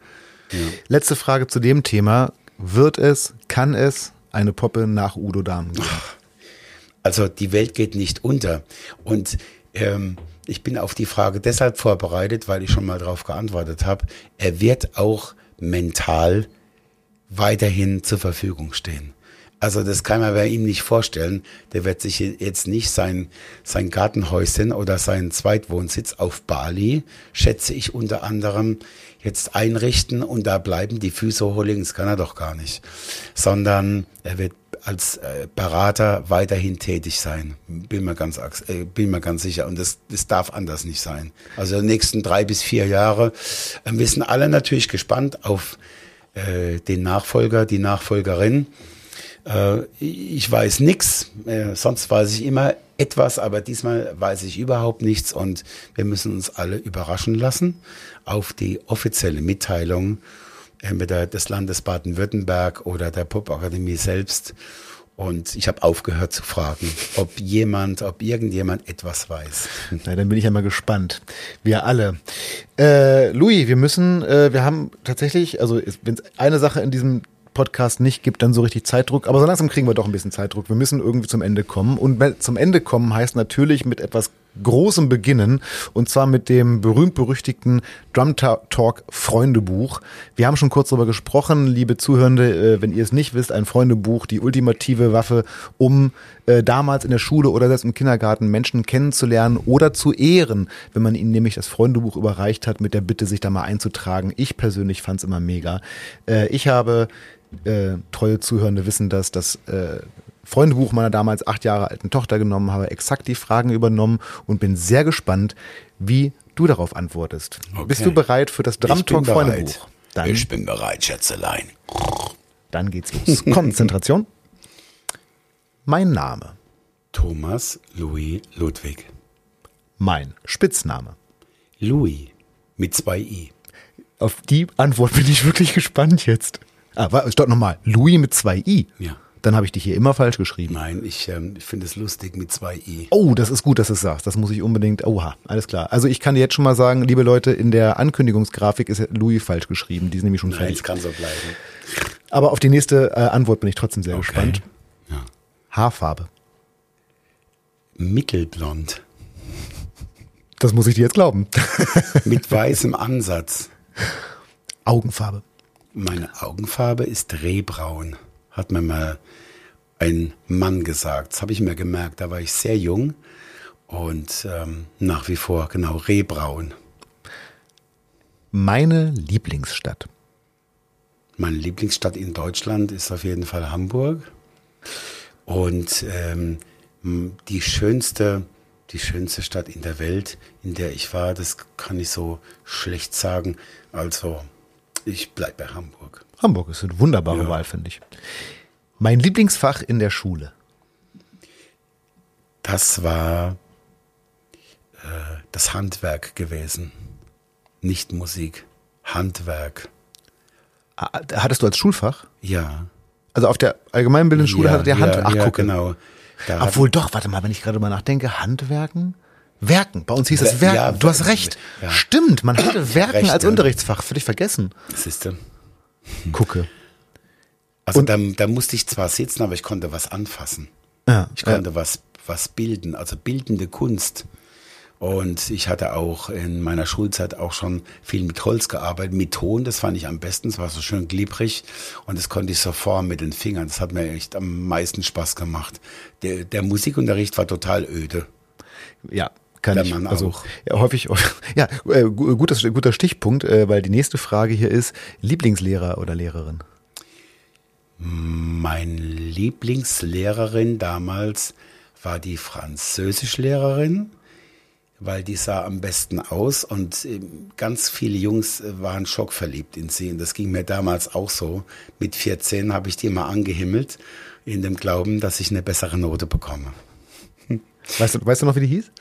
Ja. Letzte Frage zu dem Thema. Wird es, kann es eine Poppe nach Udo Dahmen geben? Also die Welt geht nicht unter. Und ähm, ich bin auf die Frage deshalb vorbereitet, weil ich schon mal darauf geantwortet habe. Er wird auch mental weiterhin zur Verfügung stehen. Also das kann man bei ihm nicht vorstellen. Der wird sich jetzt nicht sein, sein Gartenhäuschen oder seinen Zweitwohnsitz auf Bali, schätze ich unter anderem, jetzt einrichten und da bleiben die Füße hochlegen. Das kann er doch gar nicht. Sondern er wird als äh, Berater weiterhin tätig sein. Bin mir ganz, äh, bin mir ganz sicher. Und das, das darf anders nicht sein. Also die nächsten drei bis vier Jahre. Äh, wir sind alle natürlich gespannt auf äh, den Nachfolger, die Nachfolgerin. Äh, ich weiß nichts, äh, sonst weiß ich immer etwas, aber diesmal weiß ich überhaupt nichts und wir müssen uns alle überraschen lassen auf die offizielle Mitteilung entweder des Landes Baden-Württemberg oder der Popakademie selbst. Und ich habe aufgehört zu fragen, ob jemand, ob irgendjemand etwas weiß. Na, dann bin ich ja mal gespannt. Wir alle. Äh, Louis, wir müssen, äh, wir haben tatsächlich, also wenn es eine Sache in diesem Podcast nicht gibt, dann so richtig Zeitdruck. Aber so langsam kriegen wir doch ein bisschen Zeitdruck. Wir müssen irgendwie zum Ende kommen. Und zum Ende kommen heißt natürlich mit etwas großem Beginnen. Und zwar mit dem berühmt-berüchtigten Drum Talk Freundebuch. Wir haben schon kurz darüber gesprochen, liebe Zuhörende, äh, wenn ihr es nicht wisst, ein Freundebuch, die ultimative Waffe, um äh, damals in der Schule oder selbst im Kindergarten Menschen kennenzulernen oder zu ehren, wenn man ihnen nämlich das Freundebuch überreicht hat mit der Bitte, sich da mal einzutragen. Ich persönlich fand es immer mega. Äh, ich habe treue Zuhörende wissen das, dass Freundebuch meiner damals acht Jahre alten Tochter genommen, habe exakt die Fragen übernommen und bin sehr gespannt, wie du darauf antwortest. Okay. Bist du bereit für das Drum Ich bin Talk Freundebuch? bereit. Dann, Ich bin bereit, Schätzelein. dann geht's los. Konzentration. Mein Name. Thomas Louis Ludwig. Mein Spitzname. Louis mit zwei I. Auf die Antwort bin ich wirklich gespannt jetzt. Ah, wa- stopp nochmal. Louis mit zwei I. Ja. Dann habe ich dich hier immer falsch geschrieben. Nein, ich, ähm, ich finde es lustig mit zwei I. Oh, das ist gut, dass du es sagst. Das muss ich unbedingt. Oha, alles klar. Also ich kann dir jetzt schon mal sagen, liebe Leute, in der Ankündigungsgrafik ist Louis falsch geschrieben. Die ist nämlich schon Nein, fertig. es kann so bleiben. Aber auf die nächste äh, Antwort bin ich trotzdem sehr Okay. gespannt. Ja. Haarfarbe. Mittelblond. Das muss ich dir jetzt glauben. Mit weißem Ansatz. Augenfarbe. Meine Augenfarbe ist rehbraun, hat mir mal ein Mann gesagt. Das habe ich mir gemerkt, da war ich sehr jung und ähm, nach wie vor genau rehbraun. Meine Lieblingsstadt. Meine Lieblingsstadt in Deutschland ist auf jeden Fall Hamburg und ähm, die schönste, die schönste Stadt in der Welt, in der ich war, das kann ich so schlecht sagen. Also ich bleibe bei Hamburg. Hamburg ist eine wunderbare Ja. Wahl, finde ich. Mein Lieblingsfach in der Schule. Das war äh, das Handwerk gewesen, nicht Musik. Handwerk. Ah, Hattest du als Schulfach? Ja. Also auf der allgemeinbildenden Schule ja, ihr Hand. Ja, Ach, ja, gucke. genau. Da Obwohl doch, warte mal, wenn ich gerade mal nachdenke, Handwerken? Werken. Bei uns hieß es Wer- Werken. ja, du hast recht. ja. Stimmt, man hatte Werken Recht, als. Unterrichtsfach. Völlig vergessen. Siehste. Gucke. Also Und- da, da musste ich zwar sitzen, aber ich konnte was anfassen. Ja, Ich konnte was, was bilden, also bildende Kunst. Und ich hatte auch in meiner Schulzeit auch schon viel mit Holz gearbeitet, mit Ton, das fand ich am besten, es war so schön glibrig und das konnte ich so formen mit den Fingern, das hat mir echt am meisten Spaß gemacht. Der, der Musikunterricht war total öde. Ja, kann ich. Mann also auch. ja, häufig. Ja, äh, gu- gutes, guter Stichpunkt, äh, weil die nächste Frage hier ist Lieblingslehrer oder Lehrerin. Meine Lieblingslehrerin damals war die Französischlehrerin, weil die sah am besten aus und ganz viele Jungs äh, waren schockverliebt in sie. Und das ging mir damals auch so. Mit 14 habe ich die immer angehimmelt, in dem Glauben, dass ich eine bessere Note bekomme. Weißt du, weißt du noch, wie die hieß?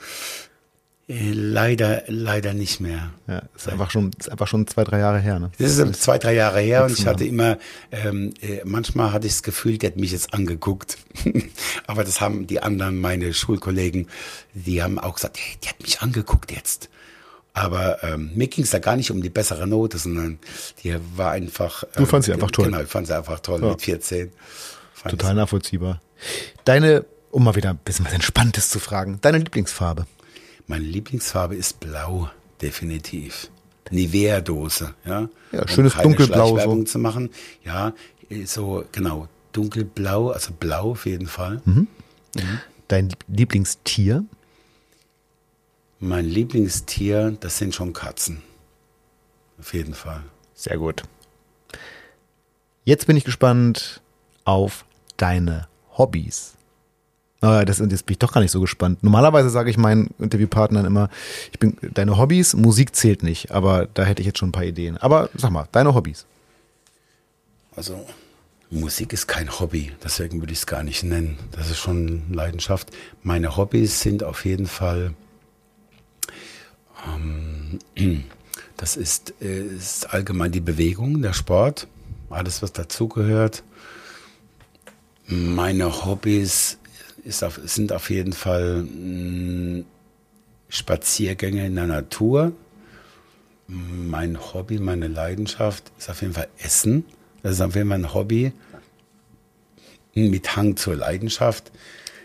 Äh, Leider, leider nicht mehr. Ja, ist einfach schon, ist einfach schon zwei, drei Jahre her. Ne? Das ist zwei, drei Jahre her und ich hatte immer, ähm, äh, manchmal hatte ich das Gefühl, die hat mich jetzt angeguckt. Aber das haben die anderen, meine Schulkollegen, die haben auch gesagt, hey, die hat mich angeguckt jetzt. Aber ähm, mir ging es da gar nicht um die bessere Note, sondern die war einfach. Du ähm, fandst sie einfach toll. Genau, ich fand sie einfach toll Ja. mit 14. Fand Total nachvollziehbar. Deine, um mal wieder ein bisschen was Entspanntes zu fragen, deine Lieblingsfarbe. Meine Lieblingsfarbe ist blau, definitiv. Nivea-Dose, ja. Ja, Um schönes keine dunkelblau so. zu machen. Ja, so, genau, dunkelblau, also blau auf jeden Fall. Mhm. Dein Lieblingstier. Mein Lieblingstier, das sind schon Katzen. Auf jeden Fall. Sehr gut. Jetzt bin ich gespannt auf deine Hobbys. Ah, das, jetzt bin ich doch gar nicht so gespannt. Normalerweise sage ich meinen Interviewpartnern immer, ich bin deine Hobbys, Musik zählt nicht, aber da hätte ich jetzt schon ein paar Ideen. Aber sag mal, deine Hobbys. Also Musik ist kein Hobby, deswegen würde ich es gar nicht nennen. Das ist schon Leidenschaft. Meine Hobbys sind auf jeden Fall, ähm, das ist, äh, ist allgemein die Bewegung, der Sport, alles was dazugehört. Meine Hobbys ist auf, sind auf jeden Fall mh, Spaziergänge in der Natur. Mein Hobby, meine Leidenschaft ist auf jeden Fall Essen. Das ist auf jeden Fall ein Hobby mit Hang zur Leidenschaft.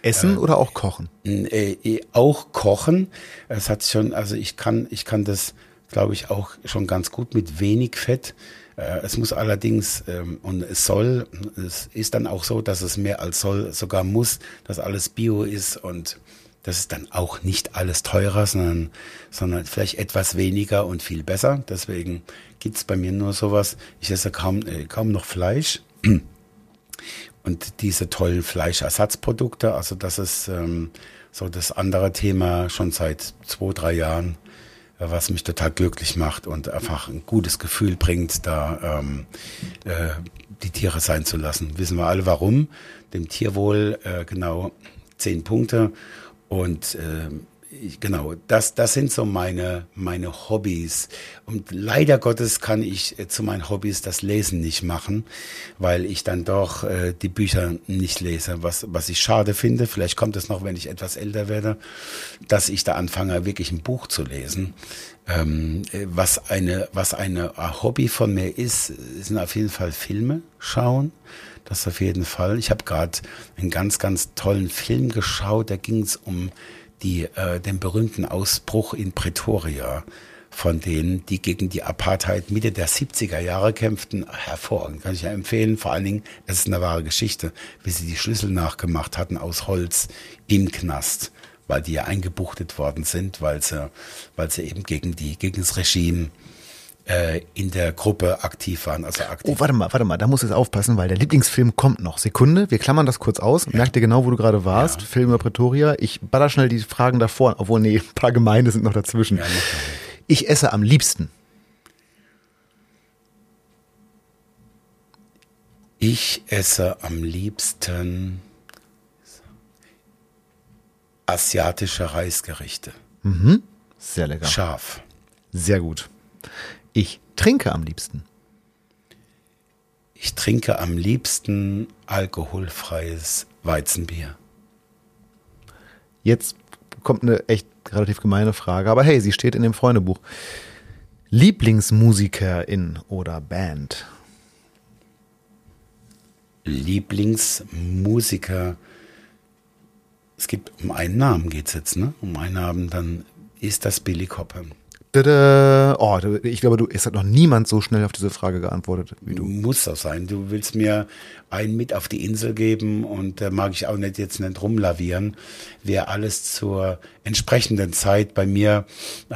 Essen oder auch kochen? Äh, eh, auch kochen. Es hat schon, also ich kann, ich kann das, glaube ich, auch schon ganz gut mit wenig Fett. Äh, es muss allerdings ähm, und es soll, es ist dann auch so, dass es mehr als soll, sogar muss, dass alles Bio ist und das ist dann auch nicht alles teurer, sondern, sondern vielleicht etwas weniger und viel besser. Deswegen gibt's bei mir nur sowas. Ich esse kaum, äh, kaum noch Fleisch. und diese tollen Fleischersatzprodukte. Also das ist ähm, so das andere Thema schon seit zwei, drei Jahren, was mich total glücklich macht und einfach ein gutes Gefühl bringt, da ähm, äh, die Tiere sein zu lassen. Wissen wir alle warum. Dem Tierwohl äh, genau zehn Punkte und äh, genau, das, das sind so meine, meine Hobbys. Und leider Gottes kann ich äh, zu meinen Hobbys das Lesen nicht machen, weil ich dann doch äh, die Bücher nicht lese, was, was ich schade finde. Vielleicht kommt es noch, wenn ich etwas älter werde, dass ich da anfange, wirklich ein Buch zu lesen. Ähm, äh, was eine, was eine Hobby von mir ist, sind auf jeden Fall Filme schauen. Das auf jeden Fall. Ich habe gerade einen ganz, ganz tollen Film geschaut. Da ging es um die, äh, den berühmten Ausbruch in Pretoria von denen, die gegen die Apartheid Mitte der 70er Jahre kämpften, hervorragend. Kann ich ja empfehlen. Vor allen Dingen, es ist eine wahre Geschichte, wie sie die Schlüssel nachgemacht hatten aus Holz im Knast, weil die ja eingebuchtet worden sind, weil sie, weil sie eben gegen die, gegen das Regime äh, in der Gruppe aktiv waren. Also aktiv. Oh, warte mal, warte mal, da muss ich aufpassen, weil der Lieblingsfilm kommt noch. Sekunde, wir klammern das kurz aus. Ja. Merkt ihr genau, wo du gerade warst? Ja. Film über Pretoria. Ich baller schnell die Fragen davor, obwohl, nee, ein paar Gemeinde sind noch dazwischen. Ja, ich esse am liebsten. Ich esse am liebsten asiatische Reisgerichte. Mhm. Sehr lecker. Scharf. Sehr gut. Ich trinke am liebsten. Ich trinke am liebsten alkoholfreies Weizenbier. Jetzt kommt eine echt relativ gemeine Frage, aber hey, sie steht in dem Freundebuch. Lieblingsmusikerin oder Band? Lieblingsmusiker. Es gibt um einen Namen geht es jetzt, ne? Um einen Namen, dann ist das Billy Cobham. Tada. Oh, ich glaube, du, es hat noch niemand so schnell auf diese Frage geantwortet wie du. Muss das sein. Du willst mir einen mit auf die Insel geben und da äh, mag ich auch nicht jetzt nicht rumlavieren. Wer alles zur entsprechenden Zeit bei mir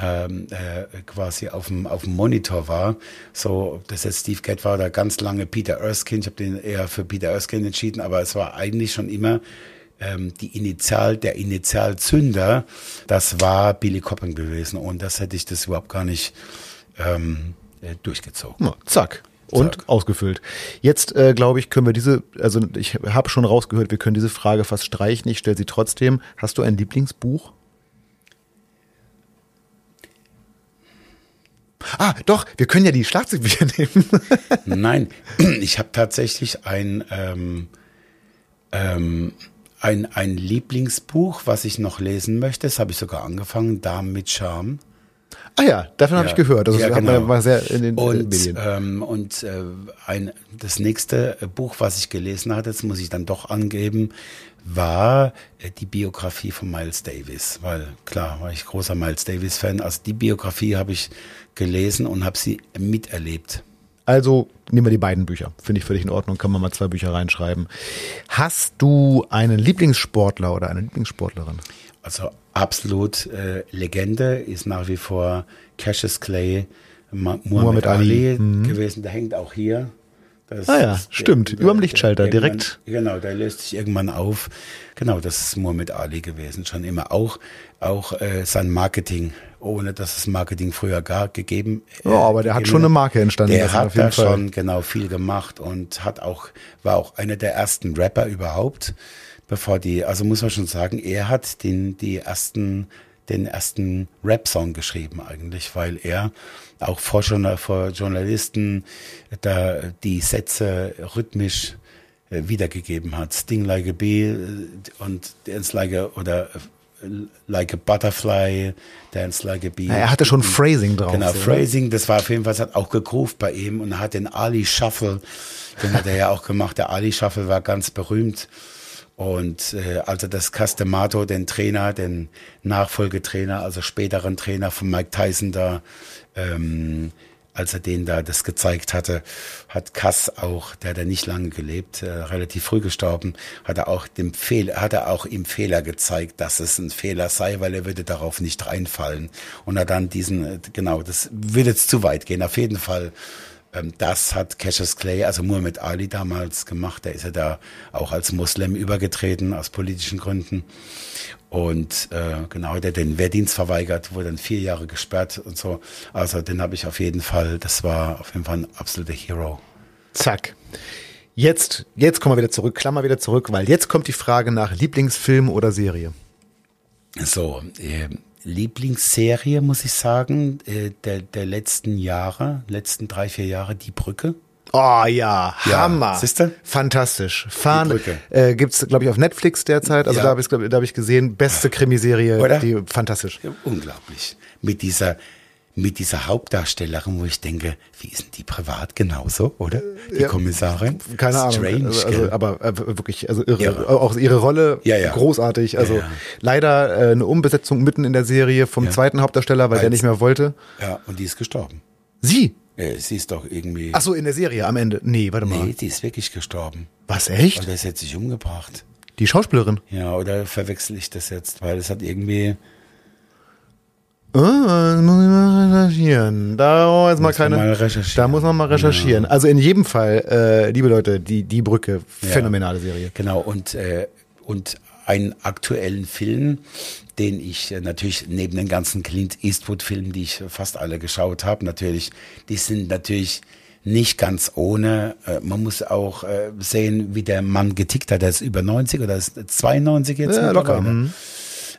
ähm, äh, quasi auf dem, auf dem Monitor war, so, das jetzt Steve Gadd war oder ganz lange Peter Erskine. Ich habe den eher für Peter Erskine entschieden, aber es war eigentlich schon immer ähm, die Initial, der Initialzünder, das war Billy Cobham gewesen. Und das hätte ich das überhaupt gar nicht ähm, äh, durchgezogen. Ja, zack. Und Zack. ausgefüllt. Jetzt, äh, glaube ich, können wir diese, also ich habe schon rausgehört, wir können diese Frage fast streichen. Ich stelle sie trotzdem. Hast du ein Lieblingsbuch? Ah, doch, wir können ja die Schlagzeugbücher nehmen. Nein, ich habe tatsächlich ein ähm, ähm, ein, ein Lieblingsbuch, was ich noch lesen möchte. Das habe ich sogar angefangen, Damen mit Charme. Ah ja, davon ja, habe ich gehört. Das ja, genau. war sehr in den und, Medien. Ähm, und äh, ein, das nächste Buch, was ich gelesen hatte, das muss ich dann doch angeben, war äh, die Biografie von Miles Davis. Weil klar, war ich großer Miles Davis-Fan. Also die Biografie habe ich gelesen und habe sie miterlebt. Also nehmen wir die beiden Bücher. Finde ich völlig in Ordnung. Kann man mal zwei Bücher reinschreiben. Hast du einen Lieblingssportler oder eine Lieblingssportlerin? Also absolut äh, Legende ist nach wie vor Cassius Clay, Muhammad, Muhammad Ali, Ali mhm. gewesen. Der hängt auch hier. Das ah ja, stimmt. Der, Über dem Lichtschalter direkt. Genau, der löst sich irgendwann auf. Genau, das ist Muhammad Ali gewesen. Schon immer auch, auch äh, sein Marketing ohne dass es Marketing früher gar gegeben. Äh, ja, aber der hat schon eine Marke entstanden. Der hat da Fall. schon genau viel gemacht und hat auch war auch einer der ersten Rapper überhaupt, bevor die. Also muss man schon sagen, er hat den die ersten den ersten Rap-Song geschrieben eigentlich, weil er auch vor, vor Journalisten da die Sätze rhythmisch äh, wiedergegeben hat. Sting like a bee äh, und Dance like a, oder like a butterfly, dance like a bee. Ja, er hatte schon Phrasing drauf. Genau, Phrasing, das war auf jeden Fall, hat auch gegroovt bei ihm und er hat den Ali Shuffle, den hat er ja auch gemacht. Der Ali Shuffle war ganz berühmt. Und äh, also das Castemato, den Trainer, den Nachfolgetrainer, also späteren Trainer von Mike Tyson da ähm, als er den da das gezeigt hatte, hat Kass auch, der hat ja nicht lange gelebt, äh, relativ früh gestorben, hat er auch dem Fehler, hat er auch ihm Fehler gezeigt, dass es ein Fehler sei, weil er würde darauf nicht reinfallen. Und er dann diesen, äh, genau, das würde jetzt zu weit gehen. Auf jeden Fall ähm, das hat Cassius Clay, also Muhammad Ali damals gemacht. Der ist ja da auch als Muslim übergetreten aus politischen Gründen. Und äh, genau, der den Wehrdienst verweigert, wurde dann vier Jahre gesperrt und so. Also den habe ich auf jeden Fall, das war auf jeden Fall ein absoluter Hero. Zack. Jetzt, jetzt kommen wir wieder zurück, Klammer wieder zurück, weil jetzt kommt die Frage nach Lieblingsfilm oder Serie. So, äh, Lieblingsserie, muss ich sagen, äh, der, der letzten Jahre, letzten drei, vier Jahre, Die Brücke. Oh ja, Hammer. siehste? Fantastisch. Fahren äh, gibt's glaube ich auf Netflix derzeit, also Ja. da habe ich da hab ich gesehen, beste Krimiserie, Oder? die fantastisch. Ja, unglaublich. Mit dieser, mit dieser Hauptdarstellerin, wo ich denke, wie ist denn die privat genauso, oder? Die Ja, Kommissarin. Keine Ahnung, Strange, also, also, aber äh, wirklich, also irre. Irre. Auch ihre Rolle Ja, ja. großartig. Also Ja, ja. leider äh, eine Umbesetzung mitten in der Serie vom Ja. zweiten Hauptdarsteller, weil der Als- nicht mehr wollte. ja, und die ist gestorben. Sie? Äh, Sie ist doch irgendwie. Ach so, in der Serie am Ende. Nee, warte mal. nee, die ist wirklich gestorben. Was echt? Oder sie hat sich umgebracht. Die Schauspielerin? Ja, oder verwechsel ich das jetzt? Weil es hat irgendwie. Ah, das muss ich mal recherchieren. Da wir jetzt mal Muss man keine. mal recherchieren. Da muss man mal recherchieren. Also in jedem Fall, äh, liebe Leute, die die Brücke, phänomenale Serie. Genau, und, äh, und einen aktuellen Film, den ich äh, natürlich neben den ganzen Clint Eastwood-Filmen, die ich fast alle geschaut habe, natürlich, die sind natürlich nicht ganz ohne. Äh, man muss auch äh, sehen, wie der Mann getickt hat. Der ist über 90 oder ist 92 jetzt Ja, locker. Mhm.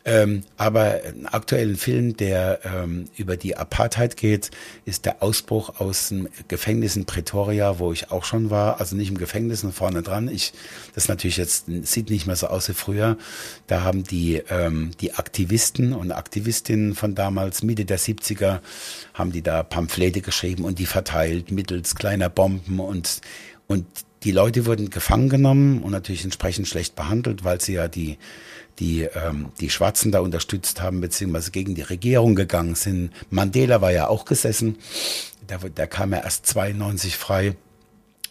Ähm, aber einen aktuellen Film, der ähm, über die Apartheid geht, ist der Ausbruch aus dem Gefängnis in Pretoria, wo ich auch schon war. Also nicht im Gefängnis und vorne dran. Ich, das natürlich jetzt sieht nicht mehr so aus wie früher. Da haben die ähm, die Aktivisten und Aktivistinnen von damals Mitte der 70er haben die da Pamphlete geschrieben und die verteilt mittels kleiner Bomben und und die Leute wurden gefangen genommen und natürlich entsprechend schlecht behandelt, weil sie ja die die ähm, die Schwarzen da unterstützt haben beziehungsweise gegen die Regierung gegangen sind. Mandela war ja auch gesessen, der, der kam ja erst 92 frei.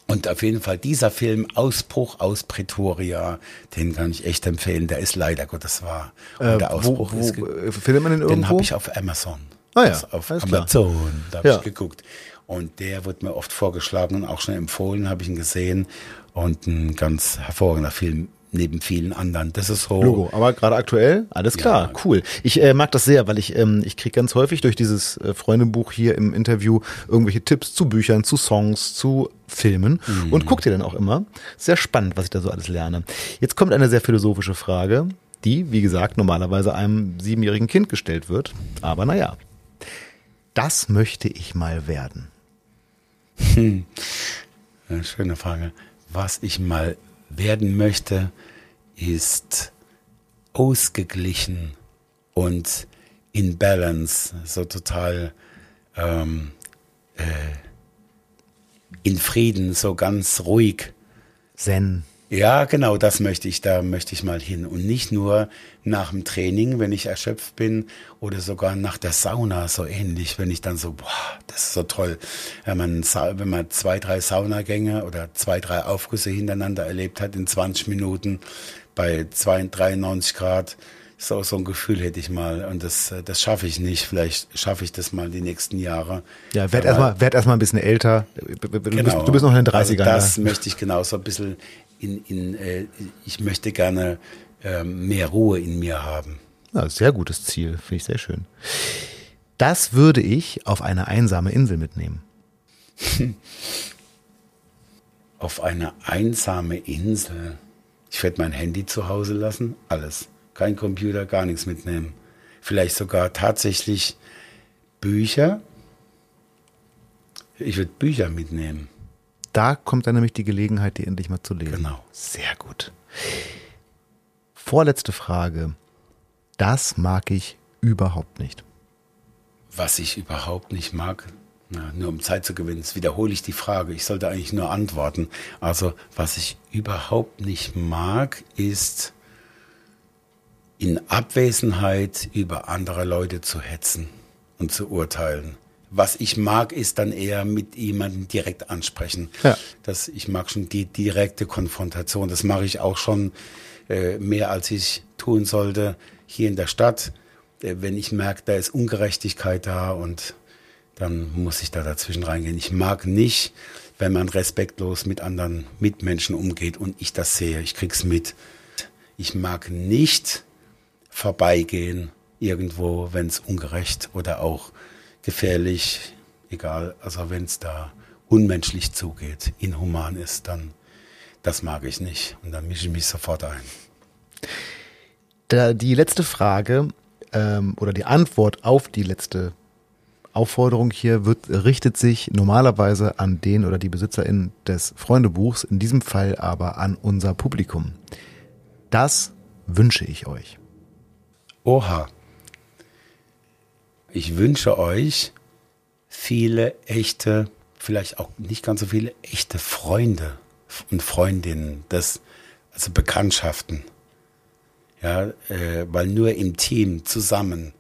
Und auf jeden Fall dieser Film Ausbruch aus Pretoria, den kann ich echt empfehlen. Der ist leider Gottes wahr. Und Äh, der wo, Ausbruch wo, ist ge- äh, findet man den irgendwo? den habe ich auf Amazon. Ah ja, Das auf alles klar. Amazon, da habe Ja. ich geguckt. Und der wird mir oft vorgeschlagen und auch schon empfohlen, habe ich ihn gesehen. Und ein ganz hervorragender Film neben vielen anderen. Das ist so. Logo, aber gerade aktuell, alles klar, Ja. cool. Ich äh, mag das sehr, weil ich ähm, ich kriege ganz häufig durch dieses äh, Freundebuch hier im Interview irgendwelche Tipps zu Büchern, zu Songs, zu Filmen Mhm. und guck dir dann auch immer. Sehr spannend, was ich da so alles lerne. Jetzt kommt eine sehr philosophische Frage, die, wie gesagt, normalerweise einem siebenjährigen Kind gestellt wird. Aber naja, das möchte ich mal werden. Eine schöne Frage. Was ich mal werden möchte, ist ausgeglichen und in Balance, so total ähm, äh, in Frieden, so ganz ruhig. Zen. Ja, genau, das möchte ich, da möchte ich mal hin. Und nicht nur nach dem Training, wenn ich erschöpft bin, oder sogar nach der Sauna, so ähnlich, wenn ich dann so, boah, das ist so toll. Wenn man, wenn man zwei, drei Saunagänge oder zwei, drei Aufgüsse hintereinander erlebt hat in 20 Minuten bei 92, 93 Grad, so, so ein Gefühl hätte ich mal. Und das, äh, das schaffe ich nicht. Vielleicht schaffe ich das mal die nächsten Jahre. Ja, werd erstmal werd erst mal ein bisschen älter. Du, bist, du bist noch in den 30ern. Also das ja. möchte ich genau so ein bisschen in, in äh, ich möchte gerne ähm, mehr Ruhe in mir haben. Ja, sehr gutes Ziel, finde ich sehr schön. Das würde ich auf eine einsame Insel mitnehmen. Auf eine einsame Insel. Ich werde mein Handy zu Hause lassen, alles. Kein Computer, gar nichts mitnehmen. Vielleicht sogar tatsächlich Bücher. Ich würde Bücher mitnehmen. Da kommt dann nämlich die Gelegenheit, die endlich mal zu lesen. Genau. Sehr gut. Vorletzte Frage. Das mag ich überhaupt nicht. Was ich überhaupt nicht mag, na, nur um Zeit zu gewinnen, wiederhole ich die Frage. Ich sollte eigentlich nur antworten. Also, was ich überhaupt nicht mag, ist in Abwesenheit über andere Leute zu hetzen und zu urteilen. Was ich mag, ist dann eher mit jemandem direkt ansprechen. Ja. Das, ich mag schon die direkte Konfrontation. Das mache ich auch schon äh, mehr, als ich tun sollte hier in der Stadt. Äh, wenn ich merke, da ist Ungerechtigkeit da und dann muss ich da dazwischen reingehen. Ich mag nicht, wenn man respektlos mit anderen Mitmenschen umgeht und ich das sehe, ich krieg's mit. Ich mag nicht vorbeigehen irgendwo, wenn es ungerecht oder auch gefährlich, egal, also wenn es da unmenschlich zugeht, inhuman ist, dann das mag ich nicht und dann mische ich mich sofort ein. Da, die letzte Frage ähm, oder die Antwort auf die letzte Aufforderung hier wird, richtet sich normalerweise an den oder die Besitzerin des Freundebuchs, in diesem Fall aber an unser Publikum. Das wünsche ich euch. Oha. Ich wünsche euch viele echte, vielleicht auch nicht ganz so viele echte Freunde und Freundinnen, das, also Bekanntschaften. Ja, äh, weil nur im Team zusammen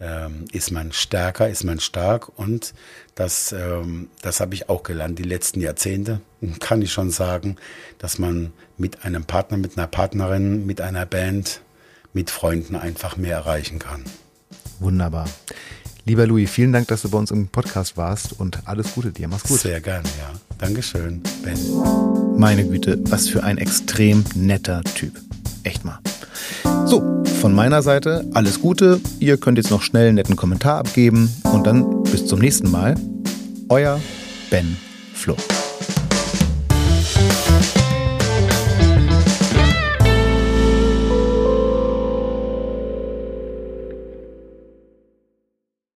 ähm, ist man stärker, ist man stark und das, ähm, das habe ich auch gelernt die letzten Jahrzehnte, kann ich schon sagen, dass man mit einem Partner, mit einer Partnerin, mit einer Band, mit Freunden einfach mehr erreichen kann. Wunderbar. Lieber Louis, vielen Dank, dass du bei uns im Podcast warst und alles Gute dir. Mach's gut. Sehr gerne, ja. Dankeschön, Ben. Meine Güte, was für ein extrem netter Typ. Echt mal. So, von meiner Seite alles Gute. Ihr könnt jetzt noch schnell einen netten Kommentar abgeben und dann bis zum nächsten Mal. Euer Ben Flo.